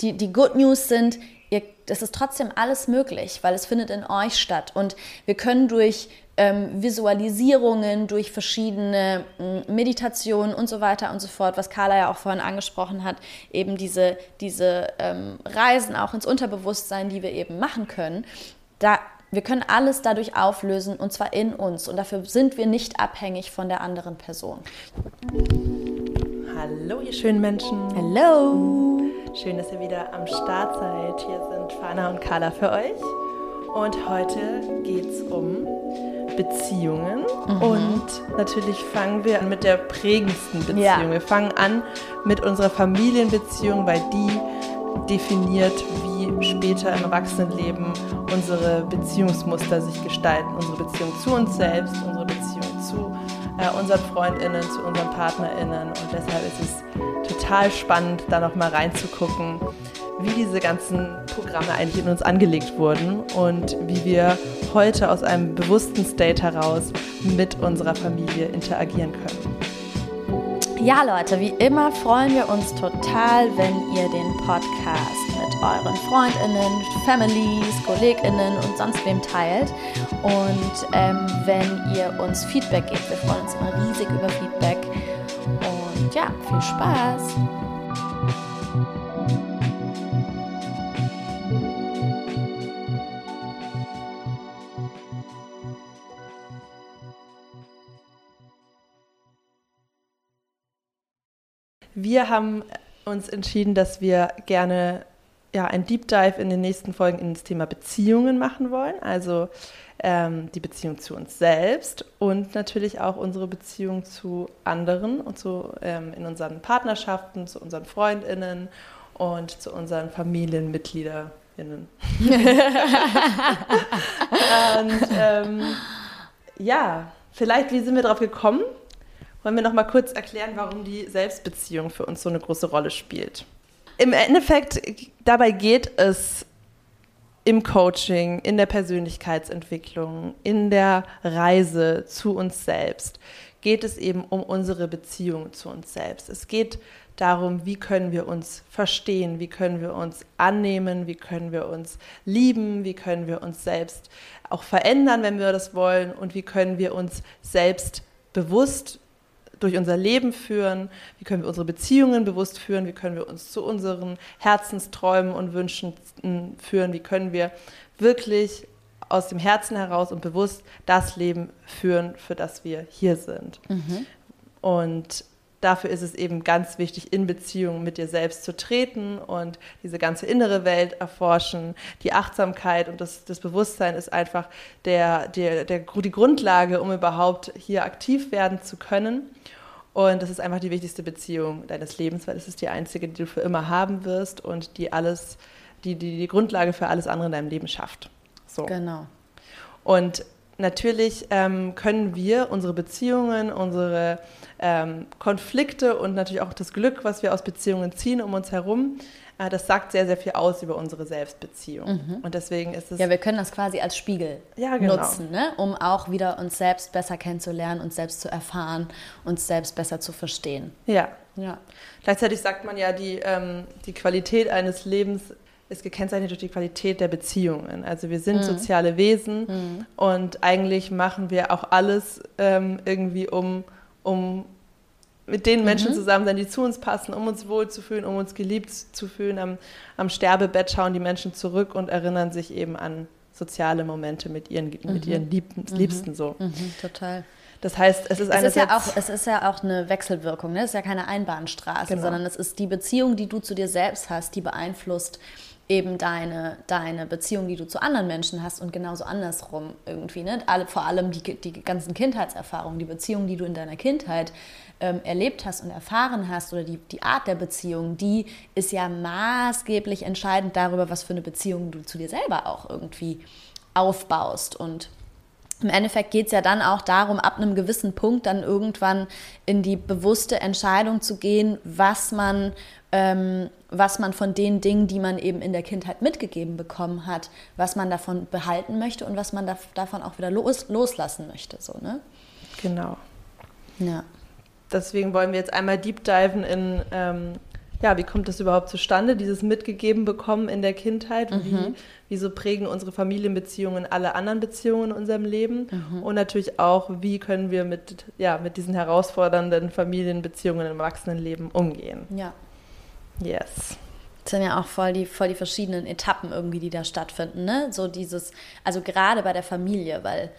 die, die Good News sind, ihr, das ist trotzdem alles möglich, weil es findet in euch statt. Und wir können durch ähm, Visualisierungen, durch verschiedene äh, Meditationen und so weiter und so fort, was Carla ja auch vorhin angesprochen hat, eben diese, diese ähm, Reisen auch ins Unterbewusstsein, die wir eben machen können, da wir können alles dadurch auflösen und zwar in uns und dafür sind wir nicht abhängig von der anderen Person. Hallo, ihr schönen Menschen. Hallo. Schön, dass ihr wieder am Start seid. Hier sind Fana und Carla für euch. Und heute geht es um Beziehungen. Mhm. Und natürlich fangen wir an mit der prägendsten Beziehung. Ja. Wir fangen an mit unserer Familienbeziehung, weil die definiert, wie später im Erwachsenenleben unsere Beziehungsmuster sich gestalten. Unsere Beziehung zu uns selbst, unsere Beziehung zu äh, unseren FreundInnen, zu unseren PartnerInnen. Und deshalb ist es total spannend, da nochmal reinzugucken, wie diese ganzen Programme eigentlich in uns angelegt wurden und wie wir heute aus einem bewussten State heraus mit unserer Familie interagieren können. Ja, Leute, wie immer freuen wir uns total, wenn ihr den Podcast mit euren Freundinnen, Families, Kolleginnen und sonst wem teilt. Und ähm, wenn ihr uns Feedback gebt, wir freuen uns immer riesig über Feedback. Ja, viel Spaß! Wir haben uns entschieden, dass wir gerne ja, ein Deep Dive in den nächsten Folgen ins Thema Beziehungen machen wollen. Also ähm, die Beziehung zu uns selbst und natürlich auch unsere Beziehung zu anderen und zu, ähm, in unseren Partnerschaften, zu unseren FreundInnen und zu unseren Familienmitgliederinnen. und ähm, ja, vielleicht, wie sind wir darauf gekommen? Wollen wir noch mal kurz erklären, warum die Selbstbeziehung für uns so eine große Rolle spielt? Im Endeffekt, dabei geht es im Coaching, in der Persönlichkeitsentwicklung, in der Reise zu uns selbst, geht es eben um unsere Beziehung zu uns selbst. Es geht darum, wie können wir uns verstehen, wie können wir uns annehmen, wie können wir uns lieben, wie können wir uns selbst auch verändern, wenn wir das wollen und wie können wir uns selbst bewusst durch unser Leben führen, wie können wir unsere Beziehungen bewusst führen, wie können wir uns zu unseren Herzensträumen und Wünschen führen, wie können wir wirklich aus dem Herzen heraus und bewusst das Leben führen, für das wir hier sind. Mhm. Und dafür ist es eben ganz wichtig, in Beziehung mit dir selbst zu treten und diese ganze innere Welt erforschen. Die Achtsamkeit und das, das Bewusstsein ist einfach der, der, der, die Grundlage, um überhaupt hier aktiv werden zu können. Und das ist einfach die wichtigste Beziehung deines Lebens, weil es ist die einzige, die du für immer haben wirst und die alles, die die, die Grundlage für alles andere in deinem Leben schafft. So. Genau. Und natürlich ähm, können wir unsere Beziehungen, unsere ähm, Konflikte und natürlich auch das Glück, was wir aus Beziehungen ziehen um uns herum, äh, das sagt sehr, sehr viel aus über unsere Selbstbeziehung. Mhm. Und deswegen ist es. Ja, wir können das quasi als Spiegel ja, genau. nutzen, ne? um auch wieder uns selbst besser kennenzulernen, uns selbst zu erfahren, uns selbst besser zu verstehen. Ja. ja. Gleichzeitig sagt man ja, die, ähm, die Qualität eines Lebens ist gekennzeichnet durch die Qualität der Beziehungen. Also wir sind mhm. soziale Wesen mhm. und eigentlich machen wir auch alles ähm, irgendwie, um, um mit den Menschen mhm. zusammen sein, die zu uns passen, um uns wohlzufühlen, um uns geliebt zu fühlen. Am, am Sterbebett schauen die Menschen zurück und erinnern sich eben an soziale Momente mit ihren, mit mhm. ihren Liebsten, mhm. Liebsten so. Mhm. Total. Das heißt, es ist, es ist ja auch Es ist ja auch eine Wechselwirkung, ne? es ist ja keine Einbahnstraße, genau. sondern es ist die Beziehung, die du zu dir selbst hast, die beeinflusst eben deine, deine Beziehung, die du zu anderen Menschen hast und genauso andersrum irgendwie. Ne? Alle, vor allem die, die ganzen Kindheitserfahrungen, die Beziehungen, die du in deiner Kindheit ähm, erlebt hast und erfahren hast oder die, die Art der Beziehung, die ist ja maßgeblich entscheidend darüber, was für eine Beziehung du zu dir selber auch irgendwie aufbaust und im Endeffekt geht es ja dann auch darum, ab einem gewissen Punkt dann irgendwann in die bewusste Entscheidung zu gehen, was man, ähm, was man von den Dingen, die man eben in der Kindheit mitgegeben bekommen hat, was man davon behalten möchte und was man da, davon auch wieder los, loslassen möchte. So, ne? Genau. Ja. Deswegen wollen wir jetzt einmal deep diven in ähm, ja, wie kommt das überhaupt zustande, dieses mitgegeben bekommen in der Kindheit? Mhm. Wie, wieso prägen unsere Familienbeziehungen alle anderen Beziehungen in unserem Leben? Mhm. Und natürlich auch, wie können wir mit, ja, mit diesen herausfordernden Familienbeziehungen im Erwachsenenleben umgehen? Ja. Yes. Das sind ja auch voll die, voll die verschiedenen Etappen irgendwie, die da stattfinden, ne? So dieses, also gerade bei der Familie, weil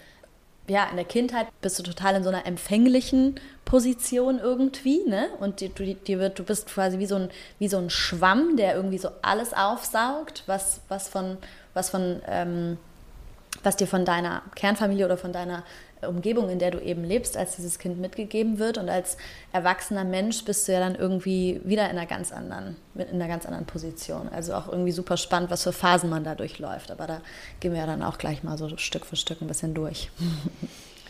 ja, in der Kindheit bist du total in so einer empfänglichen Position irgendwie, ne? Und die, du, die wird, du bist quasi wie so, ein, wie so ein Schwamm, der irgendwie so alles aufsaugt, was, was von, was von, ähm, was dir von deiner Kernfamilie oder von deiner Umgebung, in der du eben lebst, als dieses Kind mitgegeben wird. Und als erwachsener Mensch bist du ja dann irgendwie wieder in einer ganz anderen, in einer ganz anderen Position. Also auch irgendwie super spannend, was für Phasen man da durchläuft. Aber da gehen wir ja dann auch gleich mal so Stück für Stück ein bisschen durch.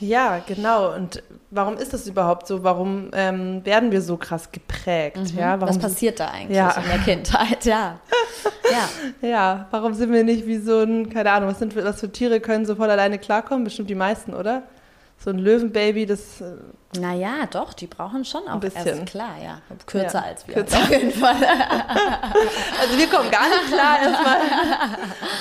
Ja, genau. Und warum ist das überhaupt so? Warum ähm, werden wir so krass geprägt? Mhm. Ja, warum Was passiert da eigentlich ja. in der Kindheit? Ja. ja. Ja, warum sind wir nicht wie so ein, keine Ahnung, was, sind, was für Tiere können sofort alleine klarkommen? Bestimmt die meisten, oder? So ein Löwenbaby, das. Äh, naja, doch, die brauchen schon auch ein bisschen. Erst, klar, ja. Kürzer ja, als wir. Kürzer. Auf jeden Fall. also wir kommen gar nicht klar erstmal.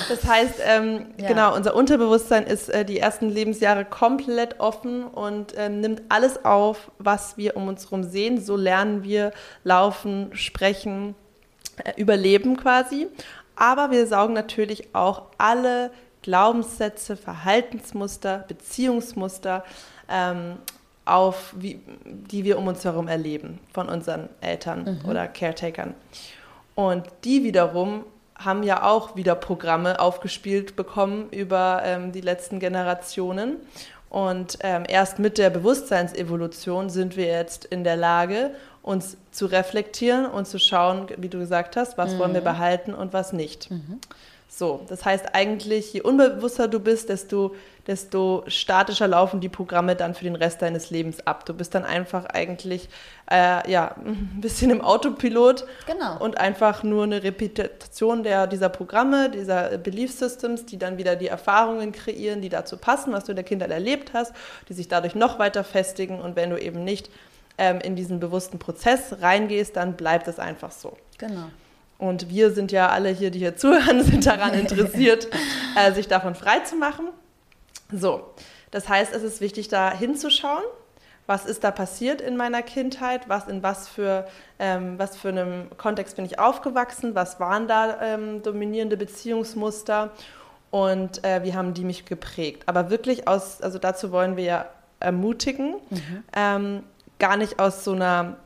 Das heißt, ähm, ja. genau, unser Unterbewusstsein ist äh, die ersten Lebensjahre komplett offen und äh, nimmt alles auf, was wir um uns herum sehen. So lernen wir laufen, sprechen, äh, überleben quasi. Aber wir saugen natürlich auch alle Glaubenssätze, Verhaltensmuster, Beziehungsmuster ähm, auf, wie, die wir um uns herum erleben von unseren Eltern mhm. oder Caretakern. Und die wiederum haben ja auch wieder Programme aufgespielt bekommen über ähm, die letzten Generationen. Und ähm, erst mit der Bewusstseinsevolution sind wir jetzt in der Lage, uns zu reflektieren und zu schauen, wie du gesagt hast, was mhm. wollen wir mhm. behalten und was nicht. Mhm. So, das heißt eigentlich, je unbewusster du bist, desto, desto statischer laufen die Programme dann für den Rest deines Lebens ab. Du bist dann einfach eigentlich äh, ja, ein bisschen im Autopilot genau. und einfach nur eine Repetition der, dieser Programme, dieser Belief Systems, die dann wieder die Erfahrungen kreieren, die dazu passen, was du in der Kindheit erlebt hast, die sich dadurch noch weiter festigen. Und wenn du eben nicht ähm, in diesen bewussten Prozess reingehst, dann bleibt es einfach so. Genau. Und wir sind ja alle hier, die hier zuhören, sind daran interessiert, äh, sich davon frei zu machen. So, das heißt, es ist wichtig, da hinzuschauen. Was ist da passiert in meiner Kindheit? Was in was für, ähm, was für einem Kontext bin ich aufgewachsen? Was waren da ähm, dominierende Beziehungsmuster? Und äh, wie haben die mich geprägt? Aber wirklich aus, also dazu wollen wir ja ermutigen, mhm. ähm, gar nicht aus so einer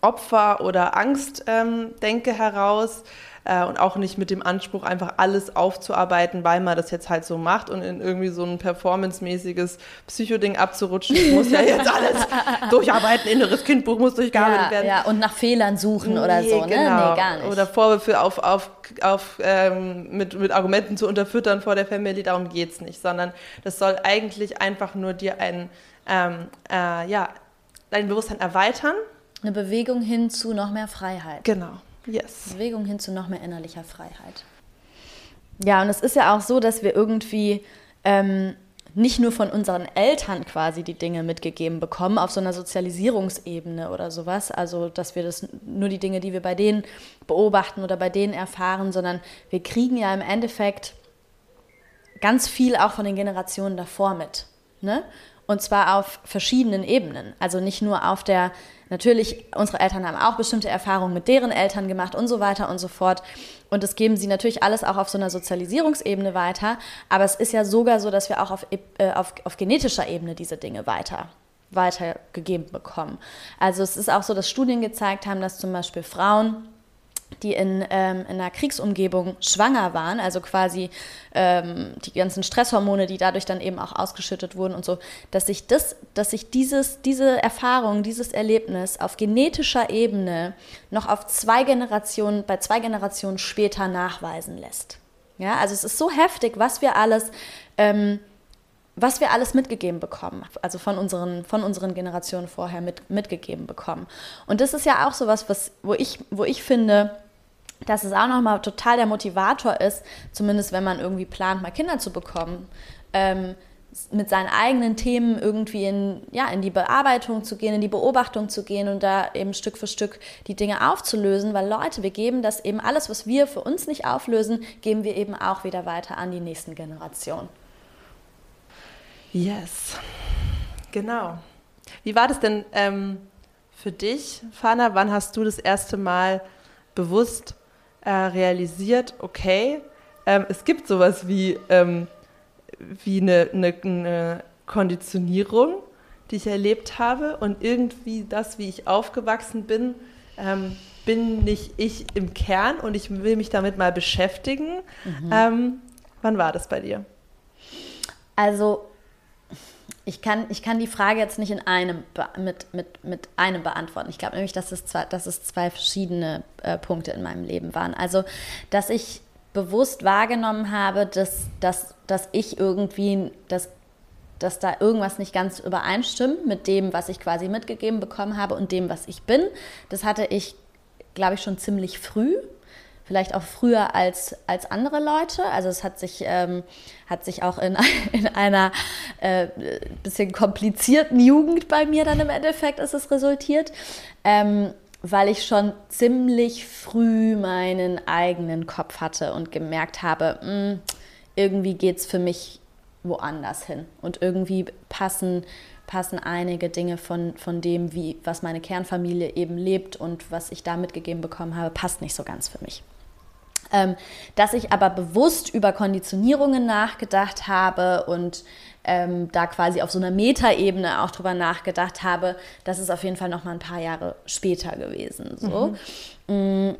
Opfer- oder Angstdenke ähm, heraus äh, und auch nicht mit dem Anspruch, einfach alles aufzuarbeiten, weil man das jetzt halt so macht und in irgendwie so ein performancemäßiges Psychoding abzurutschen. Ich muss ja jetzt alles durcharbeiten, inneres Kindbuch muss durchgearbeitet ja, werden. Ja, und nach Fehlern suchen nee, oder so, ne? Genau. Nee, gar nicht. Oder Vorwürfe auf, auf, auf, ähm, mit, mit Argumenten zu unterfüttern vor der Family, darum geht es nicht, sondern das soll eigentlich einfach nur dir ein, ähm, äh, ja, dein Bewusstsein erweitern eine Bewegung hin zu noch mehr Freiheit. Genau, yes. Bewegung hin zu noch mehr innerlicher Freiheit. Ja, und es ist ja auch so, dass wir irgendwie ähm, nicht nur von unseren Eltern quasi die Dinge mitgegeben bekommen, auf so einer Sozialisierungsebene oder sowas. Also, dass wir das nur die Dinge, die wir bei denen beobachten oder bei denen erfahren, sondern wir kriegen ja im Endeffekt ganz viel auch von den Generationen davor mit. Ne? Und zwar auf verschiedenen Ebenen. Also nicht nur auf der, natürlich, unsere Eltern haben auch bestimmte Erfahrungen mit deren Eltern gemacht und so weiter und so fort. Und das geben sie natürlich alles auch auf so einer Sozialisierungsebene weiter. Aber es ist ja sogar so, dass wir auch auf, äh, auf, auf genetischer Ebene diese Dinge weiter weitergegeben bekommen. Also es ist auch so, dass Studien gezeigt haben, dass zum Beispiel Frauen die in, ähm, in einer Kriegsumgebung schwanger waren, also quasi ähm, die ganzen Stresshormone, die dadurch dann eben auch ausgeschüttet wurden und so, dass sich das, dass sich dieses, diese Erfahrung, dieses Erlebnis auf genetischer Ebene noch auf zwei Generationen, bei zwei Generationen später nachweisen lässt. Ja, also es ist so heftig, was wir alles ähm, was wir alles mitgegeben bekommen, also von unseren, von unseren Generationen vorher mit, mitgegeben bekommen. Und das ist ja auch so was, was wo, ich, wo ich finde, dass es auch nochmal total der Motivator ist, zumindest wenn man irgendwie plant, mal Kinder zu bekommen, ähm, mit seinen eigenen Themen irgendwie in, ja, in die Bearbeitung zu gehen, in die Beobachtung zu gehen und da eben Stück für Stück die Dinge aufzulösen, weil Leute, wir geben das eben alles, was wir für uns nicht auflösen, geben wir eben auch wieder weiter an die nächsten Generationen. Yes, genau. Wie war das denn ähm, für dich, Fana? Wann hast du das erste Mal bewusst äh, realisiert, okay, ähm, es gibt sowas wie, ähm, wie eine, eine, eine Konditionierung, die ich erlebt habe und irgendwie das, wie ich aufgewachsen bin, ähm, bin nicht ich im Kern und ich will mich damit mal beschäftigen. Mhm. Ähm, wann war das bei dir? Also ich kann, ich kann die Frage jetzt nicht in einem mit, mit, mit einem beantworten. Ich glaube nämlich, dass es, zwei, dass es zwei verschiedene äh, Punkte in meinem Leben waren. Also, dass ich bewusst wahrgenommen habe, dass, dass, dass ich irgendwie, dass, dass da irgendwas nicht ganz übereinstimmt mit dem, was ich quasi mitgegeben bekommen habe und dem, was ich bin. Das hatte ich, glaube ich, schon ziemlich früh vielleicht auch früher als, als andere Leute. Also es hat sich, ähm, hat sich auch in, in einer äh, bisschen komplizierten Jugend bei mir dann im Endeffekt ist es resultiert, ähm, weil ich schon ziemlich früh meinen eigenen Kopf hatte und gemerkt habe, mh, hm, irgendwie geht es für mich woanders hin und irgendwie passen passen einige Dinge von, von dem, wie, was meine Kernfamilie eben lebt und was ich da mitgegeben bekommen habe, passt nicht so ganz für mich. Ähm, dass ich aber bewusst über Konditionierungen nachgedacht habe und ähm, da quasi auf so einer Metaebene auch drüber nachgedacht habe, das ist auf jeden Fall noch mal ein paar Jahre später gewesen. So. Mhm. Mm.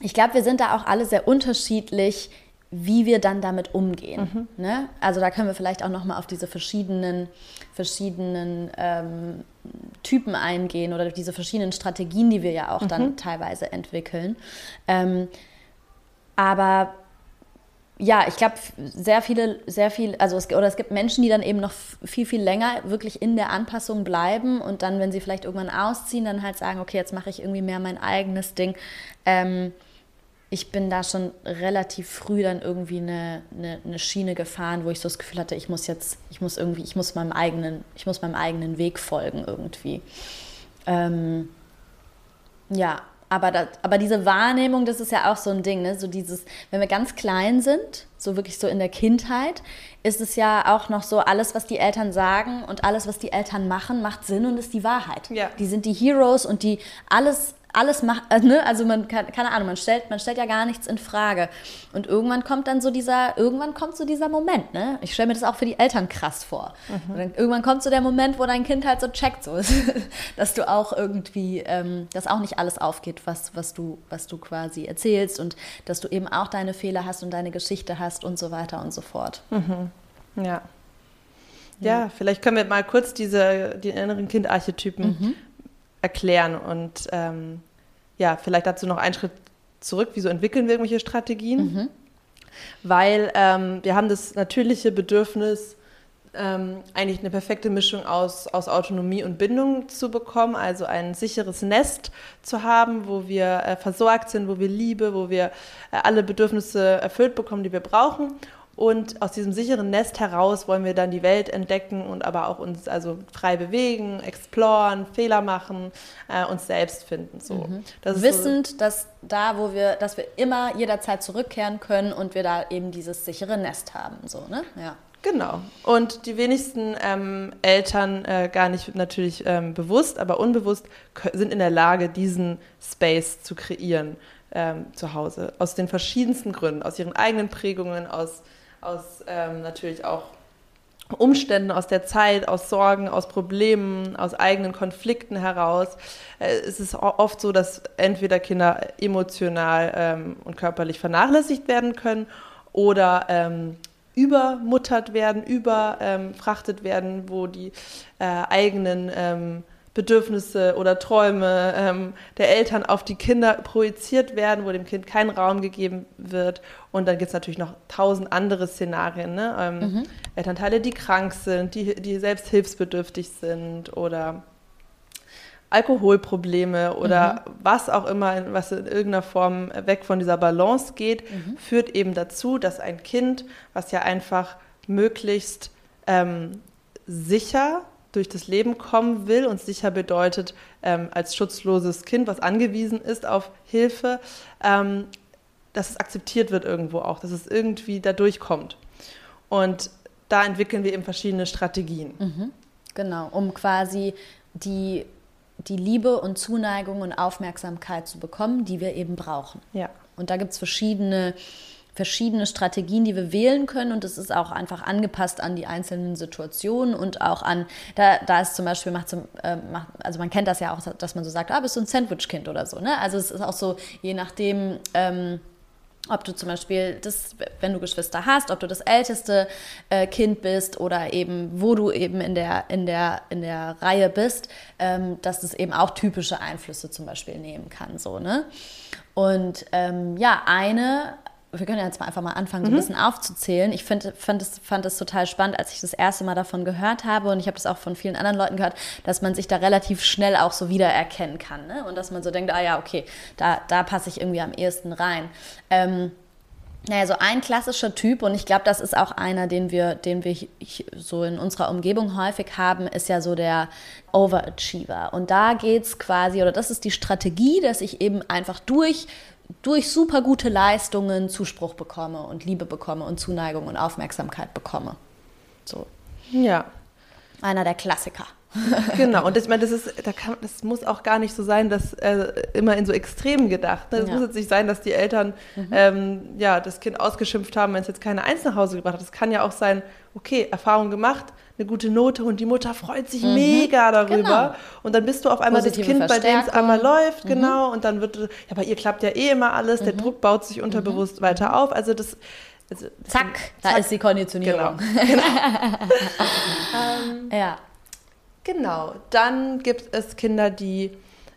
Ich glaube, wir sind da auch alle sehr unterschiedlich, wie wir dann damit umgehen. Mhm. Ne? Also da können wir vielleicht auch noch mal auf diese verschiedenen, verschiedenen ähm, Typen eingehen oder diese verschiedenen Strategien, die wir ja auch mhm. dann teilweise entwickeln. Ähm, aber ja, ich glaube, sehr viele, sehr viel, also es, oder es gibt Menschen, die dann eben noch viel, viel länger wirklich in der Anpassung bleiben und dann, wenn sie vielleicht irgendwann ausziehen, dann halt sagen, okay, jetzt mache ich irgendwie mehr mein eigenes Ding. Ähm, ich bin da schon relativ früh dann irgendwie eine, eine, eine, Schiene gefahren, wo ich so das Gefühl hatte, ich muss jetzt, ich muss irgendwie, ich muss meinem eigenen, ich muss meinem eigenen Weg folgen irgendwie. Ähm, ja, aber, das, aber diese Wahrnehmung, das ist ja auch so ein Ding, ne? so dieses, wenn wir ganz klein sind, so wirklich so in der Kindheit, ist es ja auch noch so, alles, was die Eltern sagen und alles, was die Eltern machen, macht Sinn und ist die Wahrheit. Ja. Die sind die Heroes und die alles, alles macht, äh, ne? also man kann, keine Ahnung, man stellt, man stellt ja gar nichts in Frage. Und irgendwann kommt dann so dieser, irgendwann kommt so dieser Moment, ne? Ich stelle mir das auch für die Eltern krass vor. Mhm. Dann, irgendwann kommt so der Moment, wo dein Kind halt so checkt, so, dass du auch irgendwie, ähm, dass auch nicht alles aufgeht, was, was du, was du quasi erzählst und dass du eben auch deine Fehler hast und deine Geschichte hast und so weiter und so fort. Mhm. Ja. Ja, vielleicht können wir mal kurz diese, die inneren Kindarchetypen mhm erklären und ähm, ja, vielleicht dazu noch einen Schritt zurück. Wieso entwickeln wir irgendwelche Strategien? Mhm. Weil ähm, wir haben das natürliche Bedürfnis, ähm, eigentlich eine perfekte Mischung aus, aus Autonomie und Bindung zu bekommen, also ein sicheres Nest zu haben, wo wir äh, versorgt sind, wo wir Liebe, wo wir äh, alle Bedürfnisse erfüllt bekommen, die wir brauchen und aus diesem sicheren Nest heraus wollen wir dann die Welt entdecken und aber auch uns also frei bewegen, exploren, Fehler machen, äh, uns selbst finden. So. Mhm. Wissend, so, dass da, wo wir, dass wir immer jederzeit zurückkehren können und wir da eben dieses sichere Nest haben. So, ne? ja. Genau. Und die wenigsten ähm, Eltern äh, gar nicht natürlich ähm, bewusst, aber unbewusst sind in der Lage, diesen Space zu kreieren ähm, zu Hause. Aus den verschiedensten Gründen, aus ihren eigenen Prägungen, aus aus ähm, natürlich auch Umständen aus der Zeit, aus Sorgen, aus Problemen, aus eigenen Konflikten heraus. Äh, es ist oft so, dass entweder Kinder emotional ähm, und körperlich vernachlässigt werden können oder ähm, übermuttert werden, überfrachtet werden, wo die äh, eigenen ähm, Bedürfnisse oder Träume ähm, der Eltern auf die Kinder projiziert werden, wo dem Kind kein Raum gegeben wird. Und dann gibt es natürlich noch tausend andere Szenarien. Ne? Ähm, mhm. Elternteile, die krank sind, die, die selbst hilfsbedürftig sind oder Alkoholprobleme oder mhm. was auch immer, was in irgendeiner Form weg von dieser Balance geht, mhm. führt eben dazu, dass ein Kind, was ja einfach möglichst ähm, sicher durch das Leben kommen will und sicher bedeutet ähm, als schutzloses Kind, was angewiesen ist auf Hilfe, ähm, dass es akzeptiert wird irgendwo auch, dass es irgendwie da durchkommt. Und da entwickeln wir eben verschiedene Strategien. Mhm. Genau, um quasi die, die Liebe und Zuneigung und Aufmerksamkeit zu bekommen, die wir eben brauchen. Ja. Und da gibt es verschiedene verschiedene Strategien, die wir wählen können und es ist auch einfach angepasst an die einzelnen Situationen und auch an, da, da ist zum Beispiel, macht, äh, macht, also man kennt das ja auch, dass man so sagt, ah, bist du ein Sandwich-Kind oder so, ne? Also es ist auch so, je nachdem, ähm, ob du zum Beispiel das, wenn du Geschwister hast, ob du das älteste äh, Kind bist oder eben wo du eben in der, in der, in der Reihe bist, ähm, dass es eben auch typische Einflüsse zum Beispiel nehmen kann. So, ne? Und ähm, ja, eine wir können ja jetzt mal einfach mal anfangen, so ein mhm. bisschen aufzuzählen. Ich find, fand, es, fand es total spannend, als ich das erste Mal davon gehört habe und ich habe das auch von vielen anderen Leuten gehört, dass man sich da relativ schnell auch so wiedererkennen kann. Ne? Und dass man so denkt, ah ja, okay, da, da passe ich irgendwie am ehesten rein. Ähm, naja, so ein klassischer Typ, und ich glaube, das ist auch einer, den wir, den wir so in unserer Umgebung häufig haben, ist ja so der Overachiever. Und da geht es quasi, oder das ist die Strategie, dass ich eben einfach durch durch super gute Leistungen Zuspruch bekomme und Liebe bekomme und Zuneigung und Aufmerksamkeit bekomme. So. Ja. Einer der Klassiker. genau, und ich meine, das ist, da kann, das muss auch gar nicht so sein, dass äh, immer in so Extremen gedacht. Ne? Es ja. muss jetzt nicht sein, dass die Eltern mhm. ähm, ja, das Kind ausgeschimpft haben, wenn es jetzt keine Eins nach Hause gebracht hat. Es kann ja auch sein, okay, Erfahrung gemacht, eine gute Note und die Mutter freut sich mhm. mega darüber. Genau. Und dann bist du auf einmal Positive das Kind, bei dem es einmal läuft, mhm. genau. Und dann wird, ja, bei ihr klappt ja eh immer alles, der mhm. Druck baut sich unterbewusst mhm. weiter auf. Also das. Also, das zack, da zack. ist die Konditionierung. Genau. genau. ähm, ja. Genau. Dann gibt es Kinder, die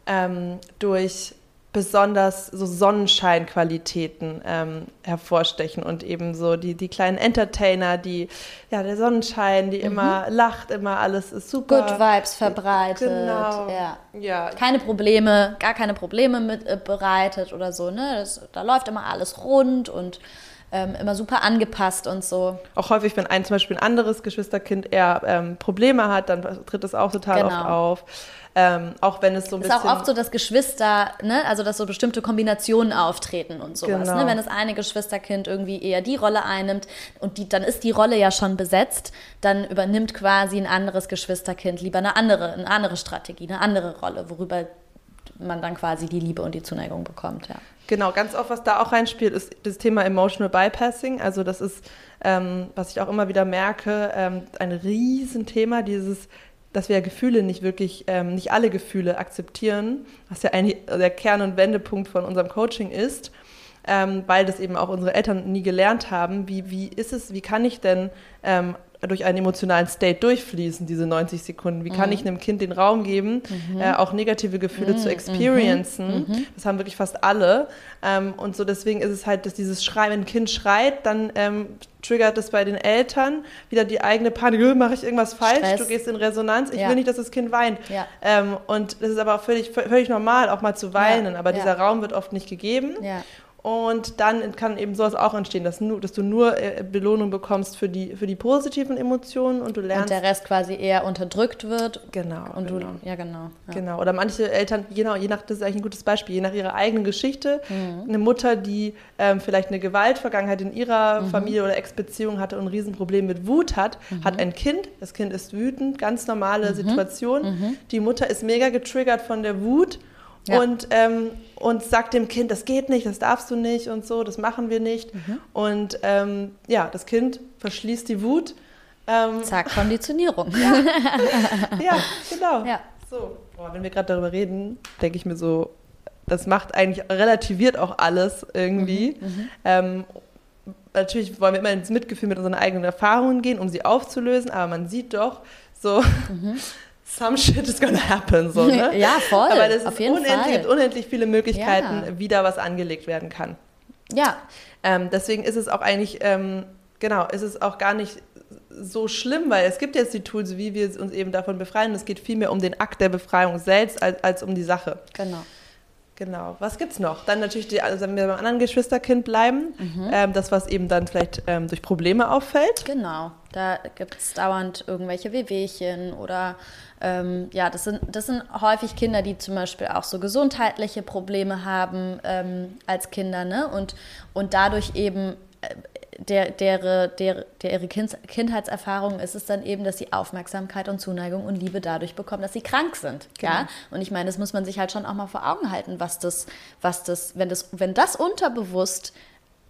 ähm, durch besonders so Sonnenscheinqualitäten ähm, hervorstechen und eben so die, die kleinen Entertainer, die, ja, der Sonnenschein, die mhm. immer lacht, immer alles ist super. Good Vibes verbreitet. Genau. Ja. ja. Keine Probleme, gar keine Probleme mit äh, bereitet oder so, ne? Das, da läuft immer alles rund und ähm, immer super angepasst und so. Auch häufig, wenn ein zum Beispiel ein anderes Geschwisterkind eher ähm, Probleme hat, dann tritt es auch total genau. oft auf. Ähm, auch wenn es so ein ist bisschen. Ist auch oft so, dass Geschwister, ne, also dass so bestimmte Kombinationen auftreten und sowas. Ne? Genau. Ne? Wenn das eine Geschwisterkind irgendwie eher die Rolle einnimmt und die, dann ist die Rolle ja schon besetzt, dann übernimmt quasi ein anderes Geschwisterkind lieber eine andere, eine andere Strategie, eine andere Rolle, worüber man dann quasi die Liebe und die Zuneigung bekommt, ja. Genau, ganz oft, was da auch reinspielt, ist das Thema Emotional Bypassing. Also das ist, ähm, was ich auch immer wieder merke, ähm, ein Riesenthema, dieses, dass wir Gefühle nicht wirklich, ähm, nicht alle Gefühle akzeptieren, was ja eigentlich der Kern- und Wendepunkt von unserem Coaching ist, ähm, weil das eben auch unsere Eltern nie gelernt haben. Wie, wie ist es, wie kann ich denn ähm, durch einen emotionalen State durchfließen, diese 90 Sekunden? Wie kann mhm. ich einem Kind den Raum geben, mhm. äh, auch negative Gefühle mhm. zu experiencen? Mhm. Das haben wirklich fast alle. Ähm, und so deswegen ist es halt, dass dieses Schreien, wenn ein Kind schreit, dann ähm, triggert es bei den Eltern wieder die eigene Panik, mache ich irgendwas falsch, Stress. du gehst in Resonanz, ich ja. will nicht, dass das Kind weint. Ja. Ähm, und das ist aber auch völlig, völlig normal, auch mal zu weinen, ja. aber dieser Raum wird oft nicht gegeben. Und dann kann eben sowas auch entstehen, dass, nur, dass du nur äh, Belohnung bekommst für die, für die positiven Emotionen und du lernst. Und der Rest quasi eher unterdrückt wird. Genau. Und genau. du, ja, genau. Ja. Genau. Oder manche Eltern, genau, je nach, das ist eigentlich ein gutes Beispiel, je nach ihrer eigenen Geschichte, mhm. eine Mutter, die ähm, vielleicht eine Gewaltvergangenheit in ihrer mhm. Familie oder Ex-Beziehung hatte und ein Riesenproblem mit Wut hat, mhm. hat ein Kind, das Kind ist wütend, ganz normale mhm. Situation. Mhm. Die Mutter ist mega getriggert von der Wut ja. und, ähm, und sagt dem Kind, das geht nicht, das darfst du nicht und so, das machen wir nicht. Mhm. Und ähm, ja, das Kind verschließt die Wut. Ähm, Zack, Konditionierung. ja. ja, genau. Ja. So. Boah, wenn wir gerade darüber reden, denke ich mir so, das macht eigentlich, relativiert auch alles irgendwie. Mhm, mhm. ähm, natürlich wollen wir immer ins Mitgefühl mit unseren eigenen Erfahrungen gehen, um sie aufzulösen, aber man sieht doch so, mhm some shit is gonna happen. So, ne? ja, voll. Aber es auf jeden unendlich, gibt unendlich viele Möglichkeiten, ja. wie da was angelegt werden kann. Ja. Ähm, deswegen ist es auch eigentlich, ähm, genau, ist es auch gar nicht so schlimm, weil es gibt jetzt die Tools, wie wir uns eben davon befreien. Es geht vielmehr um den Akt der Befreiung selbst als, als um die Sache. Genau. Genau. Was gibt's noch? Dann natürlich, die, also wenn wir beim anderen Geschwisterkind bleiben, mhm. ähm, das, was eben dann vielleicht ähm, durch Probleme auffällt. Genau. Da gibt es dauernd irgendwelche Wehwehchen oder ähm, ja, das sind, das sind häufig Kinder, die zum Beispiel auch so gesundheitliche Probleme haben ähm, als Kinder, ne? Und, und dadurch eben äh, der, der, der, der ihre kind, Kindheitserfahrung ist es dann eben, dass sie Aufmerksamkeit und Zuneigung und Liebe dadurch bekommen, dass sie krank sind. Genau. Ja? Und ich meine, das muss man sich halt schon auch mal vor Augen halten, was das, was das, wenn das, wenn das unterbewusst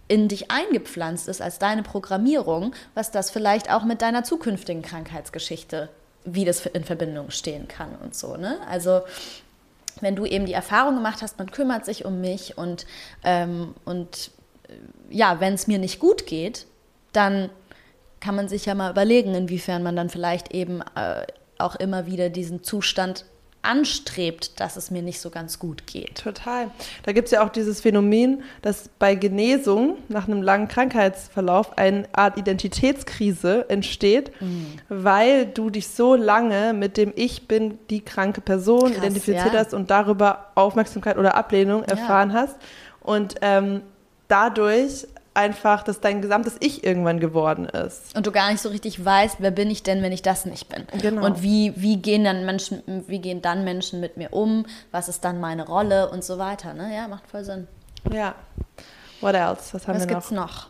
in dich eingepflanzt ist als deine Programmierung, was das vielleicht auch mit deiner zukünftigen Krankheitsgeschichte, wie das in Verbindung stehen kann und so. Ne? Also wenn du eben die Erfahrung gemacht hast, man kümmert sich um mich und, ähm, und ja, wenn es mir nicht gut geht, dann kann man sich ja mal überlegen, inwiefern man dann vielleicht eben äh, auch immer wieder diesen Zustand anstrebt, dass es mir nicht so ganz gut geht. Total. Da gibt es ja auch dieses Phänomen, dass bei Genesung nach einem langen Krankheitsverlauf eine Art Identitätskrise entsteht, mhm. weil du dich so lange mit dem Ich bin die kranke Person Krass, identifiziert ja. hast und darüber Aufmerksamkeit oder Ablehnung erfahren ja. hast. Und ähm, dadurch einfach, dass dein gesamtes Ich irgendwann geworden ist. Und du gar nicht so richtig weißt, wer bin ich denn, wenn ich das nicht bin? Genau. Und wie, wie gehen dann Menschen, wie gehen dann Menschen mit mir um? Was ist dann meine Rolle und so weiter? Ne? Ja, macht voll Sinn. Ja. What else? Was haben Was wir noch? gibt's noch?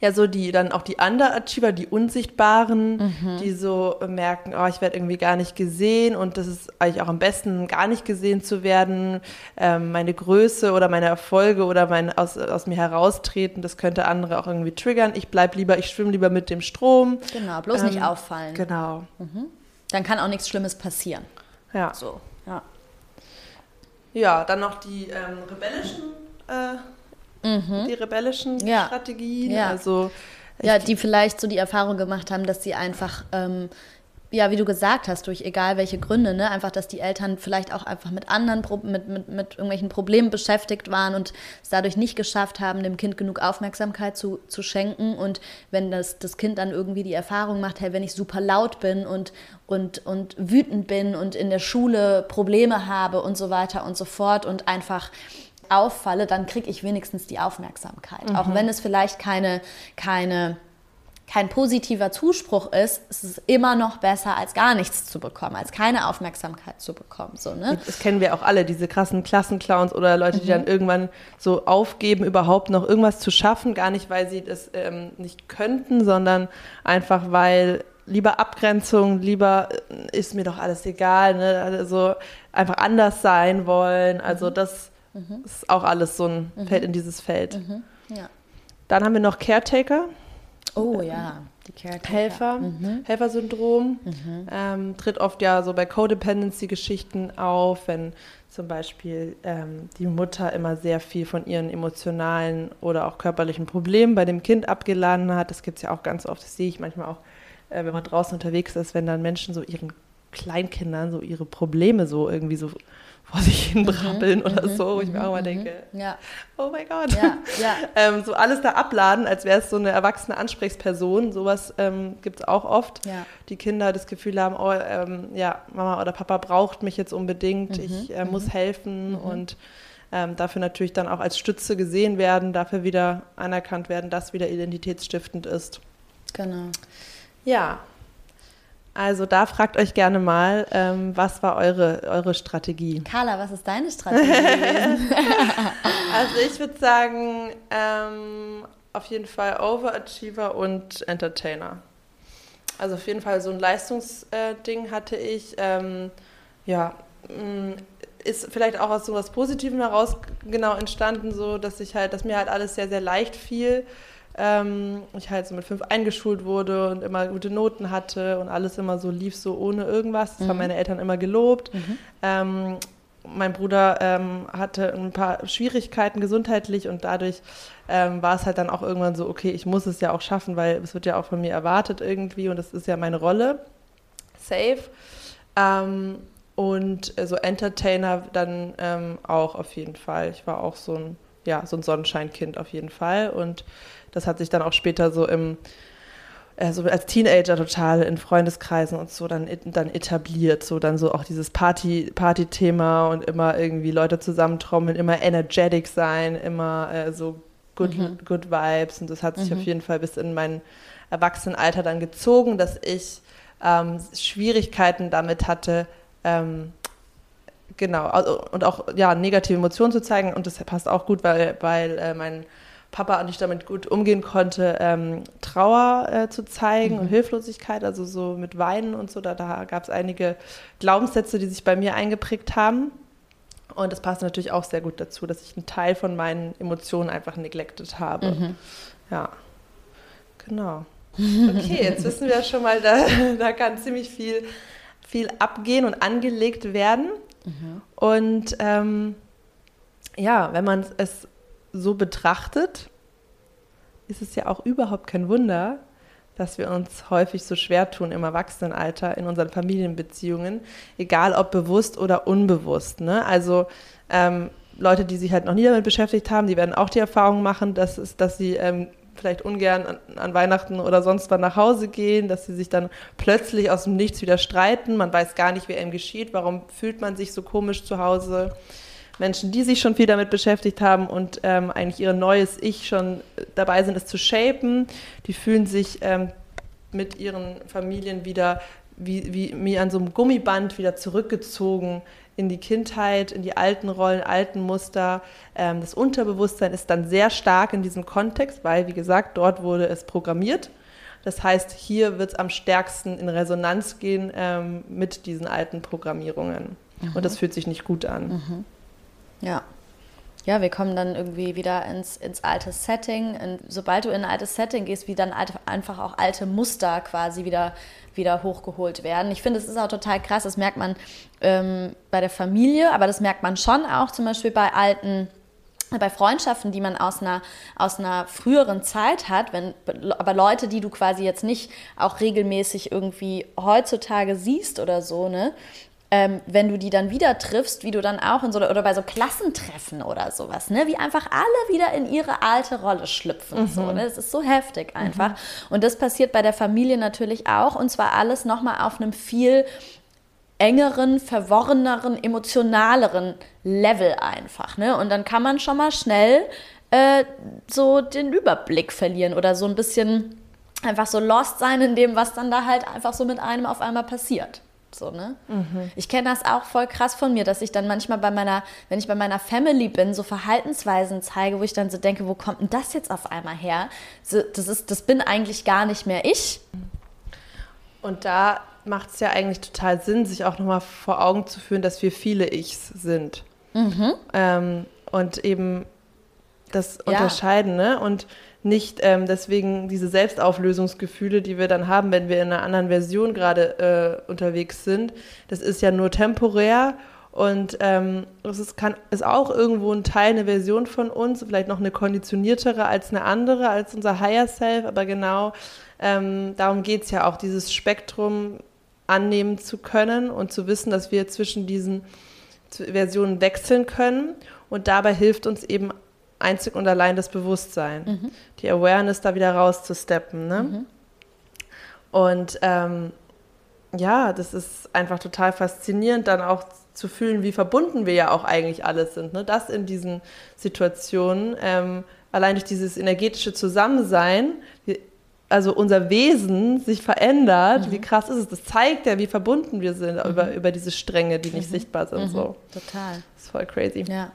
Ja so die dann auch die Underachiever, die Unsichtbaren, mhm. die so merken, oh, ich werde irgendwie gar nicht gesehen und das ist eigentlich auch am besten, gar nicht gesehen zu werden. Ähm, meine Größe oder meine Erfolge oder mein aus, aus mir heraustreten, das könnte andere auch irgendwie triggern. Ich bleib lieber, ich schwimme lieber mit dem Strom. Genau, bloß ähm, nicht auffallen. Genau. Mhm. Dann kann auch nichts Schlimmes passieren. Ja. So, ja. Ja, dann noch die ähm, rebellischen äh, mhm. die rebellischen ja. Strategien. Ja. Also ja, die vielleicht so die Erfahrung gemacht haben, dass sie einfach, ähm, ja, wie du gesagt hast, durch egal welche Gründe, ne, einfach, dass die Eltern vielleicht auch einfach mit anderen, Pro mit, mit, mit irgendwelchen Problemen beschäftigt waren und es dadurch nicht geschafft haben, dem Kind genug Aufmerksamkeit zu, zu schenken. Und wenn das, das Kind dann irgendwie die Erfahrung macht, hey, wenn ich super laut bin und, und, und wütend bin und in der Schule Probleme habe und so weiter und so fort und einfach auffalle, dann kriege ich wenigstens die Aufmerksamkeit. Mhm. Auch wenn es vielleicht keine, keine, kein positiver Zuspruch ist, ist es immer noch besser, als gar nichts zu bekommen, als keine Aufmerksamkeit zu bekommen. So, ne? Das kennen wir auch alle, diese krassen Klassenclowns oder Leute, die mhm. dann irgendwann so aufgeben, überhaupt noch irgendwas zu schaffen, gar nicht, weil sie das ähm, nicht könnten, sondern einfach, weil lieber Abgrenzung, lieber äh, ist mir doch alles egal, ne? also einfach anders sein wollen. Also mhm. das Mhm. Ist auch alles so ein, mhm. fällt in dieses Feld. Mhm. Ja. Dann haben wir noch Caretaker. Oh ja, die Caretaker. Helfer, mhm. Helfersyndrom. Mhm. Ähm, tritt oft ja so bei Codependency-Geschichten auf, wenn zum Beispiel ähm, die Mutter immer sehr viel von ihren emotionalen oder auch körperlichen Problemen bei dem Kind abgeladen hat. Das gibt es ja auch ganz oft, das sehe ich manchmal auch, äh, wenn man draußen unterwegs ist, wenn dann Menschen so ihren Kleinkindern so ihre Probleme so irgendwie so vor sich hin brabbeln mhm, oder mhm, so, wo ich mir auch mal mhm, denke, ja. oh mein Gott. Ja, ja. ähm, so alles da abladen, als wäre es so eine erwachsene Ansprechperson. Sowas ähm, gibt es auch oft. Die Kinder das Gefühl haben, oh, ähm, ja, Mama oder Papa braucht mich jetzt unbedingt, mhm, ich äh, muss helfen und ähm, dafür natürlich dann auch als Stütze gesehen werden, dafür wieder anerkannt werden, dass wieder identitätsstiftend ist. Genau. Ja, also da fragt euch gerne mal, ähm, was war eure, eure Strategie? Carla, was ist deine Strategie? also ich würde sagen, ähm, auf jeden Fall Overachiever und Entertainer. Also auf jeden Fall so ein Leistungsding äh, hatte ich. Ähm, ja, mh, mm, ist vielleicht auch aus so was Positivem heraus genau entstanden, so dass ich halt, dass mir halt alles sehr, sehr leicht fiel ähm, ich halt so mit fünf eingeschult wurde und immer gute Noten hatte und alles immer so lief, so ohne irgendwas. Das mhm. haben meine Eltern immer gelobt. Mhm. Ähm, mein Bruder ähm, hatte ein paar Schwierigkeiten gesundheitlich und dadurch ähm, war es halt dann auch irgendwann so, okay, ich muss es ja auch schaffen, weil es wird ja auch von mir erwartet irgendwie und das ist ja meine Rolle. Safe. Ähm, und so Entertainer dann ähm, auch auf jeden Fall. Ich war auch so ein, ja, so ein Sonnenscheinkind auf jeden Fall und das hat sich dann auch später so im also als Teenager total in Freundeskreisen und so dann, dann etabliert, so dann so auch dieses Party, Party-Thema und immer irgendwie Leute zusammentrommeln, immer energetic sein, immer äh, so good, mhm. good Vibes und das hat sich mhm. auf jeden Fall bis in mein Erwachsenenalter dann gezogen, dass ich ähm, Schwierigkeiten damit hatte, ähm, genau, also, und auch ja, negative Emotionen zu zeigen und das passt auch gut, weil, weil äh, mein Papa und ich damit gut umgehen konnte, ähm, Trauer äh, zu zeigen mhm. und Hilflosigkeit, also so mit Weinen und so. Da, da gab es einige Glaubenssätze, die sich bei mir eingeprägt haben. Und das passt natürlich auch sehr gut dazu, dass ich einen Teil von meinen Emotionen einfach neglected habe. Mhm. Ja, genau. Okay, jetzt wissen wir schon mal, da, da kann ziemlich viel, viel abgehen und angelegt werden. Mhm. Und ähm, ja, wenn man es so betrachtet, ist es ja auch überhaupt kein Wunder, dass wir uns häufig so schwer tun im Erwachsenenalter in unseren Familienbeziehungen, egal ob bewusst oder unbewusst. Ne? Also ähm, Leute, die sich halt noch nie damit beschäftigt haben, die werden auch die Erfahrung machen, dass, es, dass sie ähm, vielleicht ungern an, an, Weihnachten oder sonst wann nach Hause gehen, dass sie sich dann plötzlich aus dem Nichts wieder streiten. Man weiß gar nicht, wer ihm geschieht. Warum fühlt man sich so komisch zu Hause? Menschen, die sich schon viel damit beschäftigt haben und ähm, eigentlich ihr neues Ich schon dabei sind, es zu shapen, die fühlen sich ähm, mit ihren Familien wieder wie, wie, wie an so einem Gummiband wieder zurückgezogen in die Kindheit, in die alten Rollen, alten Muster. Ähm, das Unterbewusstsein ist dann sehr stark in diesem Kontext, weil, wie gesagt, dort wurde es programmiert. Das heißt, hier wird es am stärksten in Resonanz gehen ähm, mit diesen alten Programmierungen. Mhm. Und das fühlt sich nicht gut an. Mhm. Ja. Ja, wir kommen dann irgendwie wieder ins, ins alte Setting. Und sobald du in ein altes Setting gehst, wie dann alte, einfach auch alte Muster quasi wieder, wieder hochgeholt werden. Ich finde, es ist auch total krass, das merkt man ähm, bei der Familie, aber das merkt man schon auch zum Beispiel bei alten bei Freundschaften, die man aus einer, aus einer früheren Zeit hat, wenn, aber Leute, die du quasi jetzt nicht auch regelmäßig irgendwie heutzutage siehst oder so, ne, ähm, wenn du die dann wieder triffst, wie du dann auch in so oder bei so Klassentreffen oder sowas, ne, wie einfach alle wieder in ihre alte Rolle schlüpfen. Mhm. So, ne? Das ist so heftig einfach. Mhm. Und das passiert bei der Familie natürlich auch und zwar alles nochmal auf einem viel engeren, verworreneren, emotionaleren Level einfach. Ne? Und dann kann man schon mal schnell äh, so den Überblick verlieren oder so ein bisschen einfach so lost sein in dem, was dann da halt einfach so mit einem auf einmal passiert. So, ne? Mhm. Ich kenne das auch voll krass von mir, dass ich dann manchmal bei meiner, wenn ich bei meiner Family bin, so Verhaltensweisen zeige, wo ich dann so denke, wo kommt denn das jetzt auf einmal her? So, das, ist, das bin eigentlich gar nicht mehr ich. Und da macht es ja eigentlich total Sinn, sich auch nochmal vor Augen zu führen, dass wir viele Ichs sind. Mhm. Ähm, und eben das ja. unterscheiden, ne? Und nicht ähm, deswegen diese Selbstauflösungsgefühle, die wir dann haben, wenn wir in einer anderen Version gerade äh, unterwegs sind. Das ist ja nur temporär und ähm, das ist, ist auch irgendwo ein Teil, eine Version von uns, vielleicht noch eine konditioniertere als eine andere, als unser Higher Self, aber genau ähm, darum geht es ja auch, dieses Spektrum annehmen zu können und zu wissen, dass wir zwischen diesen Versionen wechseln können. Und dabei hilft uns eben einzig und allein das Bewusstsein, mhm. die Awareness da wieder rauszusteppen. Ne? Mhm. Und ähm, ja, das ist einfach total faszinierend, dann auch zu fühlen, wie verbunden wir ja auch eigentlich alles sind. Ne? Das in diesen Situationen, ähm, allein durch dieses energetische Zusammensein, also unser Wesen sich verändert, mhm. wie krass ist es? Das zeigt ja, wie verbunden wir sind mhm. über, über diese Stränge, die nicht mhm. sichtbar sind. Mhm. So. Total. Das ist voll crazy. Ja.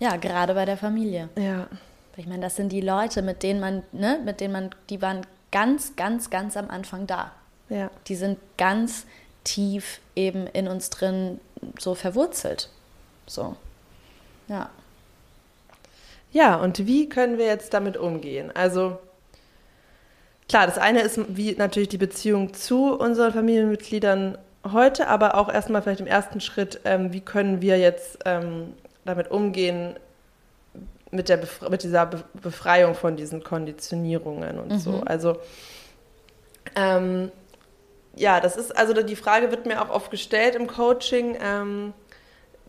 Ja, gerade bei der Familie. Ja. Ich meine, das sind die Leute, mit denen man, ne, mit denen man, die waren ganz, ganz, ganz am Anfang da. Ja. Die sind ganz tief eben in uns drin so verwurzelt. So. Ja. Ja, und wie können wir jetzt damit umgehen? Also, klar, das eine ist wie natürlich die Beziehung zu unseren Familienmitgliedern heute, aber auch erstmal vielleicht im ersten Schritt, ähm, wie können wir jetzt ähm, damit umgehen, mit, der mit dieser Befreiung von diesen Konditionierungen und mhm. so. Also, ähm, ja, das ist, also die Frage wird mir auch oft gestellt im Coaching, ähm,